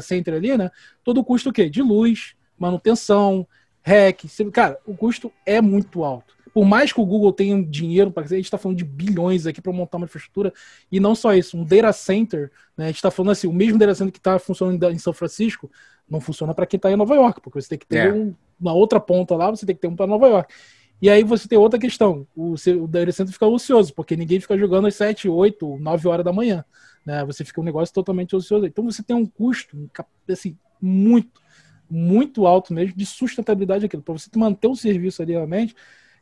center ali, né? Todo o custo o quê? De luz, manutenção, REC. Cara, o custo é muito alto. Por mais que o Google tenha dinheiro para a gente está falando de bilhões aqui para montar uma infraestrutura, e não só isso, um data center, né, a gente está falando assim, o mesmo data center que está funcionando em São Francisco, não funciona para quem está em Nova York, porque você tem que ter é. um, uma outra ponta lá, você tem que ter um para Nova York. E aí você tem outra questão, o, o data center fica ocioso, porque ninguém fica jogando às 7, 8, 9 horas da manhã. Né? Você fica um negócio totalmente ocioso. Então você tem um custo assim, muito, muito alto mesmo de sustentabilidade aquilo. Para você manter o serviço ali realmente,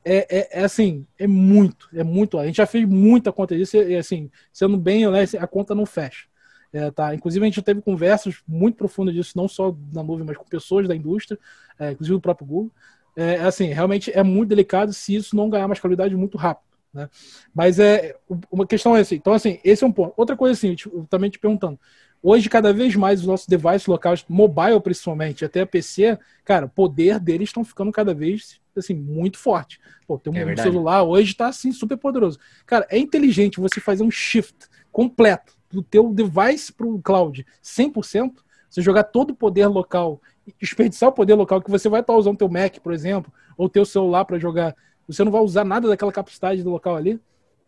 é, é, é, assim, é muito, é muito. A gente já fez muita conta disso e, assim, sendo bem honesto, a conta não fecha. É, tá? Inclusive, a gente teve conversas muito profundas disso, não só na nuvem, mas com pessoas da indústria, é, inclusive o próprio Google. É, assim, realmente é muito delicado se isso não ganhar mais qualidade muito rápido. Né? Mas é uma questão é assim. Então, assim, esse é um ponto. Outra coisa assim, eu também te perguntando. Hoje, cada vez mais os nossos devices locais, mobile principalmente, até PC, cara, o poder deles estão ficando cada vez assim muito forte. Pô, tem um é celular hoje está assim super poderoso. Cara, é inteligente você fazer um shift completo do teu device para o cloud, 100%, você jogar todo o poder local, desperdiçar o poder local que você vai estar usando teu Mac, por exemplo, ou teu celular para jogar, você não vai usar nada daquela capacidade do local ali.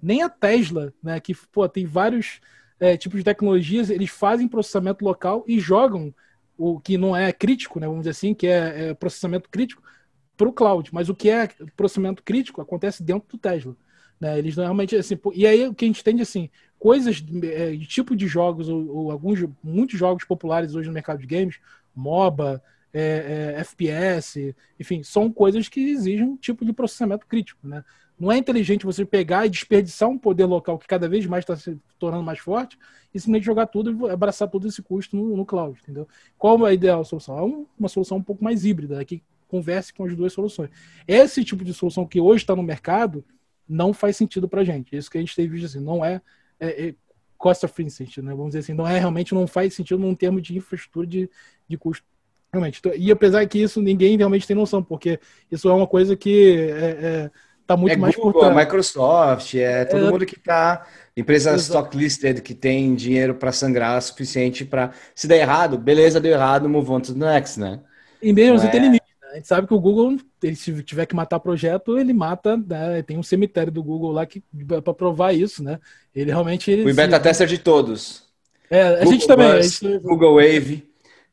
Nem a Tesla, né, que pô, tem vários é, tipos de tecnologias, eles fazem processamento local e jogam o que não é crítico, né, vamos dizer assim, que é, é processamento crítico para o cloud. Mas o que é processamento crítico acontece dentro do Tesla. Né? Eles normalmente assim, e aí o que a gente entende assim, coisas de, é, tipo de jogos ou, ou, alguns muitos jogos populares hoje no mercado de games, MOBA, é, é, FPS, enfim, são coisas que exigem um tipo de processamento crítico, né? Não é inteligente você pegar e desperdiçar um poder local que cada vez mais está se tornando mais forte e simplesmente jogar tudo e abraçar todo esse custo no, no cloud, entendeu? Qual é a ideal solução? É um, uma solução um pouco mais híbrida, né, que converse com as duas soluções. Esse tipo de solução que hoje está no mercado não faz sentido para a gente. Isso que a gente tem visto assim, não é, é, é cost efficient, né? Vamos dizer assim, não é realmente não faz sentido num termo de infraestrutura de, de custo. Realmente. E apesar que isso ninguém realmente tem noção, porque isso é uma coisa que é, é tá muito é mais Google, por Microsoft, é todo é... mundo que está empresa Exato. stock listed que tem dinheiro para sangrar suficiente para se der errado, beleza, deu errado, move on to the next, né? E mesmo assim tem limite. A gente sabe que o Google, ele, se tiver que matar projeto, ele mata, né? Tem um cemitério do Google lá que para provar isso, né? Ele realmente ele, o beta tester de todos. É, a Google gente também, Bus, a gente... Google Wave.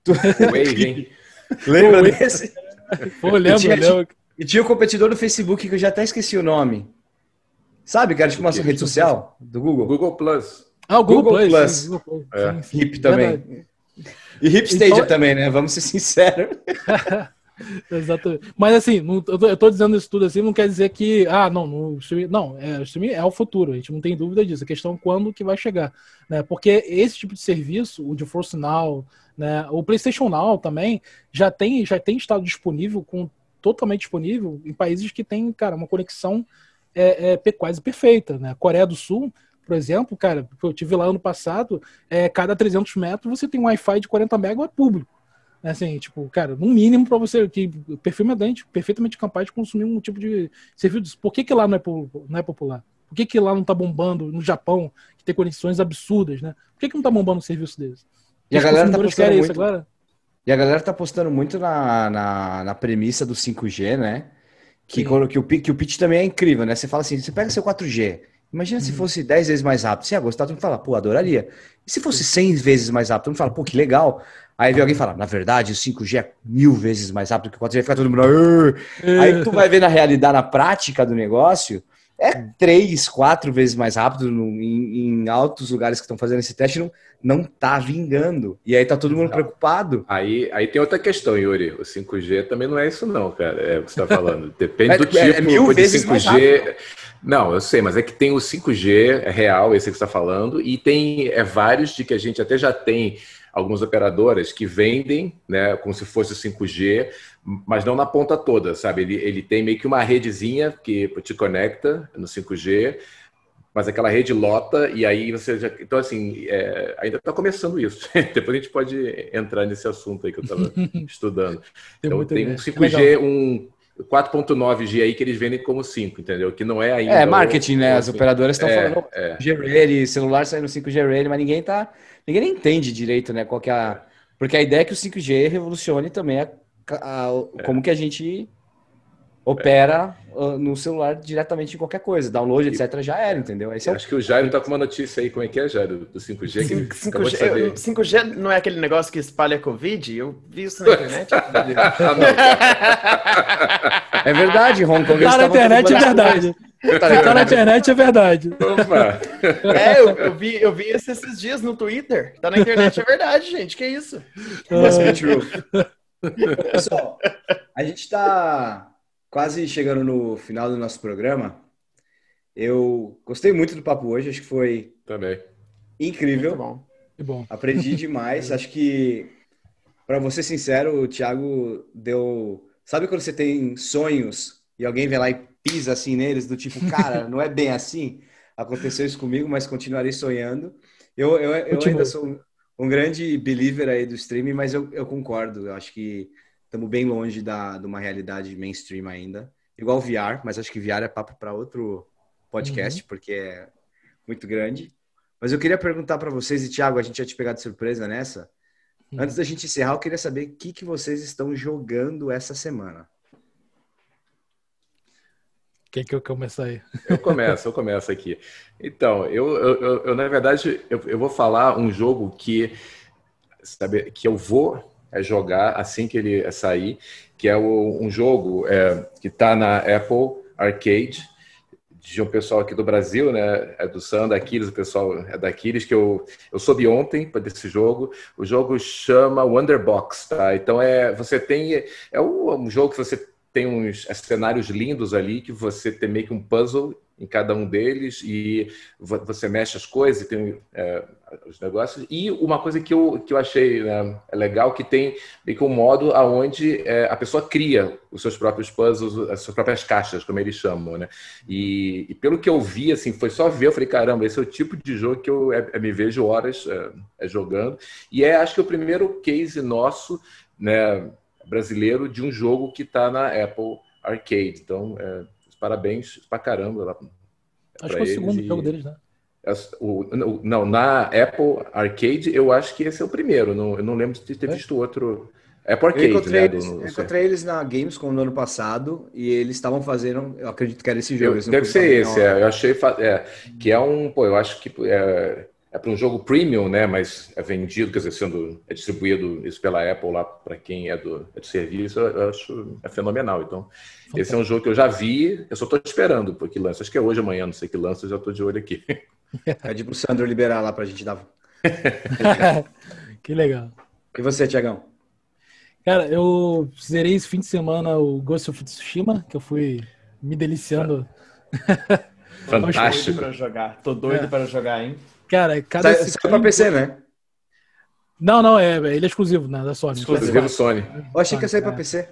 [LAUGHS] Wave, hein? Lembra desse? Pô, lembro, e tinha, lembro. E tinha o um competidor do Facebook que eu já até esqueci o nome. Sabe, cara, tipo uma rede social do Google? Google Plus. Ah, o Google, Google Plus. Plus. Sim. É. Hip também. Verdade. E Hip Stadia então... também, né? Vamos ser sinceros. [LAUGHS] Exatamente. Mas assim, eu, tô dizendo isso tudo assim, não quer dizer que, ah, não, no streaming, não, é, o streaming é o futuro, a gente não tem dúvida disso. A questão é quando que vai chegar, né? Porque esse tipo de serviço, o de Force Now, né, o PlayStation Now também já tem, já tem estado disponível com totalmente disponível em países que tem, cara, uma conexão é, é quase perfeita, né? Coreia do Sul, por exemplo, cara, eu tive lá ano passado, é, cada 300 metros você tem um Wi-Fi de 40 MB é público. Assim, tipo, cara, no mínimo para você que perfeitamente, perfeitamente capaz de consumir um tipo de serviço. Por que, que lá não é, não é popular? Por que, que lá não tá bombando no Japão, que tem conexões absurdas, né? Por que, que não tá bombando um serviço desse? E a galera tá postando muito... Isso agora? E a galera tá postando muito na, na, na premissa do 5G, né? Que, que, o, que o pitch também é incrível, né? Você fala assim, você pega seu 4G, imagina se uhum. fosse 10 vezes mais rápido. Você ia gostar, tu me fala, pô, adoraria. E se fosse 100 vezes mais rápido? Tu me fala, pô, que legal. Aí vem alguém falar, na verdade, o 5G é mil vezes mais rápido que o 4G, fica todo mundo. Aí tu vai ver na realidade, na prática do negócio, é três, quatro vezes mais rápido no, em, em, altos lugares que estão fazendo esse teste, não, não tá vingando. E aí tá todo mundo preocupado. Aí, aí tem outra questão, Yuri. O 5G também não é isso, não, cara. É o que você tá falando. [LAUGHS] Depende é, do tipo é, mil de 5G. Não, eu sei, mas é que tem o 5G real, esse que você está falando, e tem é, vários de que a gente até já tem algumas operadoras que vendem, né, como se fosse o 5G, mas não na ponta toda, sabe? Ele, ele tem meio que uma redezinha que te conecta no 5G, mas aquela rede lota e aí você já... Então, assim, é, ainda está começando isso. [LAUGHS] Depois a gente pode entrar nesse assunto aí que eu estava [LAUGHS] estudando. Então, tem um 5G, um 4.9G aí que eles vendem como 5, entendeu? Que não é ainda... É, marketing, né? As operadoras estão é, falando é. G-Ready, celular saindo 5G-Ready, mas ninguém tá ninguém nem entende direito, né? Qual que é a... Porque a ideia é que o 5G revolucione também a, a, a como que a gente opera uh, no celular diretamente em qualquer coisa. Download, etc. já era, entendeu? Esse é o... Acho que o Jairo tá com uma notícia aí. Como é que é, Jairo? Do 5G? Que 5G, 5G não é aquele negócio que espalha Covid? Eu vi isso na [LAUGHS] internet. ah, é verdade, Hong Kong. Tá na internet é verdade. Tá, tá na internet é verdade. Opa. É, eu, eu, vi, eu vi isso esses dias no Twitter. Tá na internet é verdade, gente. Que isso? Must be true. Pessoal, a gente está quase chegando no final do nosso programa. Eu gostei muito do papo hoje, acho que foi Também. incrível. Muito bom. Que bom. Aprendi demais. Acho que, para você sincero, o Thiago deu. Sabe quando você tem sonhos e alguém vem lá e pisa assim neles, do tipo, cara, não é bem assim? Aconteceu isso comigo, mas continuarei sonhando. Eu, eu, eu ainda sou um, um grande believer aí do streaming, mas eu, eu concordo. Eu acho que estamos bem longe da, de uma realidade mainstream ainda. Igual VR, mas acho que VR é papo para outro podcast, porque é muito grande. Mas eu queria perguntar para vocês, e Thiago, a gente ia te pegar de surpresa nessa. Hum. Antes da gente encerrar, eu queria saber o que, que vocês estão jogando essa semana. Quer que eu comece aí? Eu começo, eu começo aqui. Então, eu, eu, eu- na verdade, eu, eu vou falar um jogo que, sabe, que eu vou é, jogar assim que ele sair, que é o- um jogo é, que está na Apple Arcade, de um pessoal aqui do Brasil, né? É do Sandro Aquiles, o pessoal é da Aquiles, que eu, eu soube ontem para desse jogo. O jogo chama Wonderbox, tá? Então é você tem é um, um jogo que você tem uns cenários lindos ali que você tem meio que um puzzle em cada um deles e vo- você mexe as coisas e tem é, os negócios. E uma coisa que eu, que eu achei né, legal que tem meio que um modo aonde é, a pessoa cria os seus próprios puzzles, as suas próprias caixas, como eles chamam, né? E, e pelo que eu vi, assim, foi só ver, eu falei, caramba, esse é o tipo de jogo que eu é, é, me vejo horas é, é, jogando. E é, acho que, o primeiro case nosso, né, brasileiro, de um jogo que está na Apple Arcade. Então, é, parabéns pra caramba lá. Acho que foi o segundo jogo deles, né? É, O, o- não, na Apple Arcade, eu acho que esse é o primeiro. Não, eu não lembro de ter É? visto outro. Apple Eu Arcade, encontrei, né? do- eles, não eu encontrei eles na Gamescom no ano passado e eles estavam fazendo, eu acredito que era esse jogo. Eu- deve ser esse, é, eu achei é, que é um, pô, eu acho que é, é para um jogo premium, né? Mas é vendido, quer dizer, sendo é distribuído isso pela Apple lá para quem é do, é do serviço, eu, eu acho é fenomenal. Então, esse é um jogo que eu já vi, eu só estou esperando porque lança. Acho que é hoje, amanhã, não sei que lança, eu já estou de olho aqui. [LAUGHS] Pede pro Sandro liberar lá pra gente dar. [LAUGHS] que legal. E você, Tiagão? Cara, eu zerei esse fim de semana o Ghost of Tsushima, que eu fui me deliciando. Doido Fantástico. pra jogar. Tô doido É. pra jogar, hein? Cara, cada Saiu saiu pra PC, né? Não, não, é, ele é exclusivo, né, da Sony. Exclusivo Sony. Eu achei que ia sair pra PC.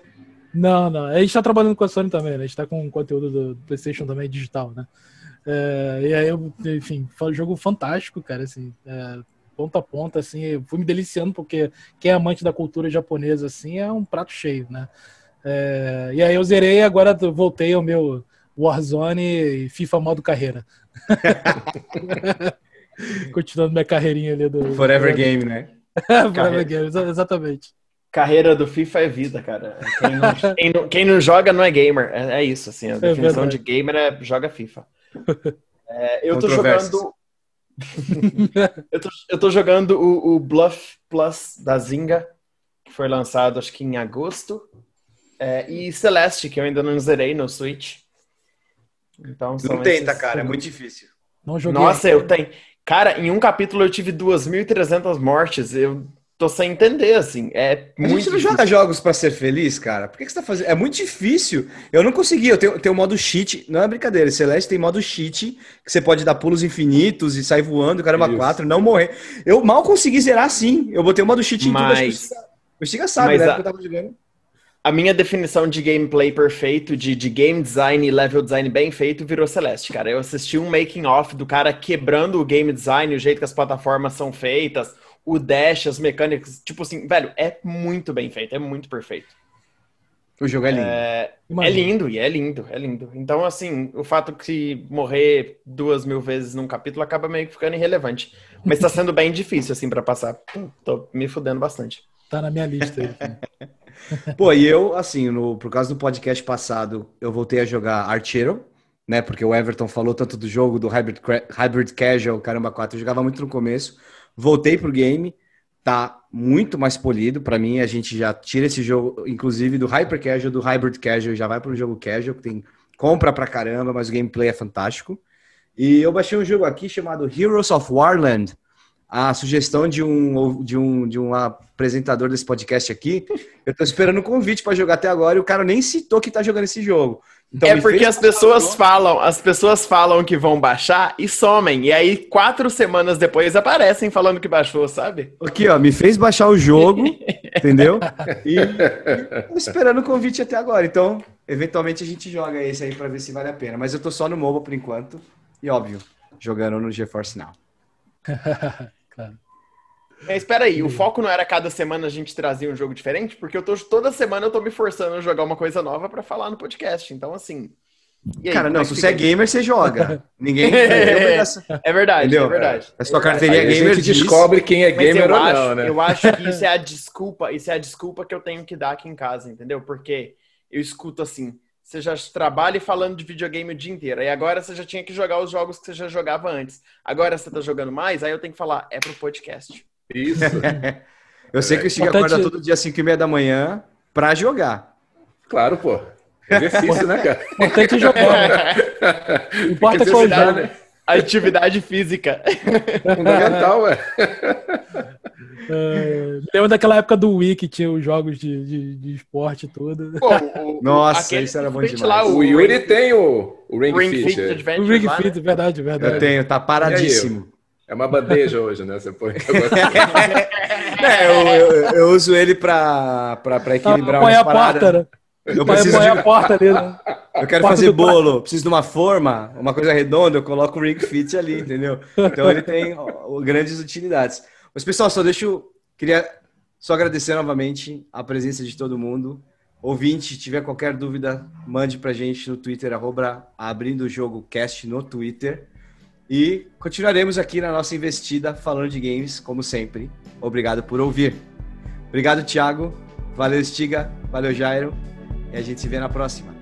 Não, não. A gente tá trabalhando com a Sony também, né? A gente tá com conteúdo do PlayStation também digital, né? É, e aí, eu, enfim, foi um jogo fantástico, cara, assim, é, ponta a ponta, assim, eu fui me deliciando, porque quem é amante da cultura japonesa, assim, é um prato cheio, né? É, e aí eu zerei, agora voltei ao meu Warzone e FIFA modo carreira. [LAUGHS] Continuando minha carreirinha ali do... Forever Game, né? Forever Game, exa- exatamente. Carreira do FIFA é vida, cara. Quem não, quem não- quem não joga não é gamer. É, é isso, assim. A definição verdade. de gamer é joga FIFA. É, eu tô jogando. [LAUGHS] eu, tô, eu tô jogando o, o Bluff Plus da Zynga, que foi lançado acho que em agosto. É, e Celeste, que eu ainda não zerei no Switch. Então, Não tenta, esses- cara, é muito difícil. Não joguei. Nossa, eu tenho. Cara, em um capítulo eu tive 2.300 mortes. Eu tô sem entender, assim. É A muito gente não difícil. joga jogos pra ser feliz, cara? Por que, que você tá fazendo? É muito difícil. Eu não consegui. Eu tenho, tenho o modo cheat. Não é brincadeira. Celeste tem modo cheat, que você pode dar pulos infinitos e sair voando, caramba, Isso. quatro, não morrer. Eu mal consegui zerar assim. Eu botei o modo cheat em tudo. Mas- o Stiga- O Stiga sabe, mas né? a- Porque eu tava jogando. A minha definição de gameplay perfeito, de, de game design e level design bem feito, virou Celeste, cara. Eu assisti um making off do cara quebrando o game design, o jeito que as plataformas são feitas, o dash, as mecânicas. Tipo assim, velho, é muito bem feito, é muito perfeito. O jogo é lindo. É, é lindo, e é lindo, é lindo. Então, assim, o fato que morrer duas mil vezes num capítulo acaba meio que ficando irrelevante. Mas tá sendo bem difícil, assim, pra passar. Tô, tô me fudendo bastante. Tá na minha lista aí. [LAUGHS] [LAUGHS] Pô, e eu, assim, no, por causa do podcast passado, eu voltei a jogar Archero, né? Porque o Everton falou tanto do jogo, do Hybrid, Hybrid Casual, caramba, 4. Eu jogava muito no começo. Voltei pro game, tá muito mais polido. Pra mim, a gente já tira esse jogo, inclusive do Hyper Casual, do Hybrid Casual, já vai pro jogo Casual, que tem compra pra caramba, mas o gameplay é fantástico. E eu baixei um jogo aqui chamado Heroes of Warland. A sugestão de um, de um, de um apresentador desse podcast aqui. Eu tô esperando o um convite para jogar até agora e o cara nem citou que tá jogando esse jogo. Então, é porque as pessoas falam, as pessoas falam que vão baixar e somem. E aí, quatro semanas depois, aparecem falando que baixou, sabe? Aqui, ó, me fez baixar o jogo, [LAUGHS] entendeu? E, e tô esperando o convite até agora. Então, eventualmente a gente joga esse aí para ver se vale a pena. Mas eu tô só no mobile por enquanto. E óbvio, jogando no GeForce Now. [LAUGHS] claro. Mas espera aí, o foco não era cada semana a gente trazer um jogo diferente? Porque eu tô toda semana eu tô me forçando a jogar uma coisa nova para falar no podcast. Então, assim. Aí, Cara, não, é se você é gamer, você joga. [LAUGHS] Ninguém. é, é verdade, Entendeu? é verdade. A sua carteirinha é gamer descobre quem é gamer ou acho, não, né? Eu acho que isso é a [LAUGHS] desculpa, isso é a desculpa que eu tenho que dar aqui em casa, entendeu? Porque eu escuto assim, você já trabalha falando de videogame o dia inteiro. E agora você já tinha que jogar os jogos que você já jogava antes. Agora você tá jogando mais, aí eu tenho que falar, é pro podcast. Isso. [LAUGHS] eu sei que o Chico acorda todo dia às 5 e meia da manhã pra jogar. Claro, pô. Exercício, né, cara? Importante jogar, né? [LAUGHS] Importa é jogar, né? Atividade física. Fundamental, ué. Uh, lembro daquela época do Wii que tinha os jogos de, de, de esporte todo. Pô, o, Nossa, isso era bom demais. Lá, o, o Yuri tem o, o Ring, Ring Fit. Fit o Ring lá, Fit, né? verdade, verdade. Eu tenho, tá paradíssimo. É uma bandeja hoje, né? Você põe. [LAUGHS] é, eu, eu, eu, uso ele pra, pra, pra equilibrar ah, põe a porta, né? Eu preciso de... a porta ali, né? Eu quero fazer bolo, preciso de uma forma, uma coisa redonda, eu coloco o Ring Fit ali, entendeu? Então ele tem grandes utilidades. Mas, pessoal, só deixa eu. Queria só agradecer novamente a presença de todo mundo. Ouvinte, tiver qualquer dúvida, mande pra gente no Twitter, arroba abrindo o jogo cast no Twitter. E continuaremos aqui na nossa investida falando de games, como sempre. Obrigado por ouvir. Obrigado, Thiago. Valeu, Stiga. Valeu, Jairo. E a gente se vê na próxima.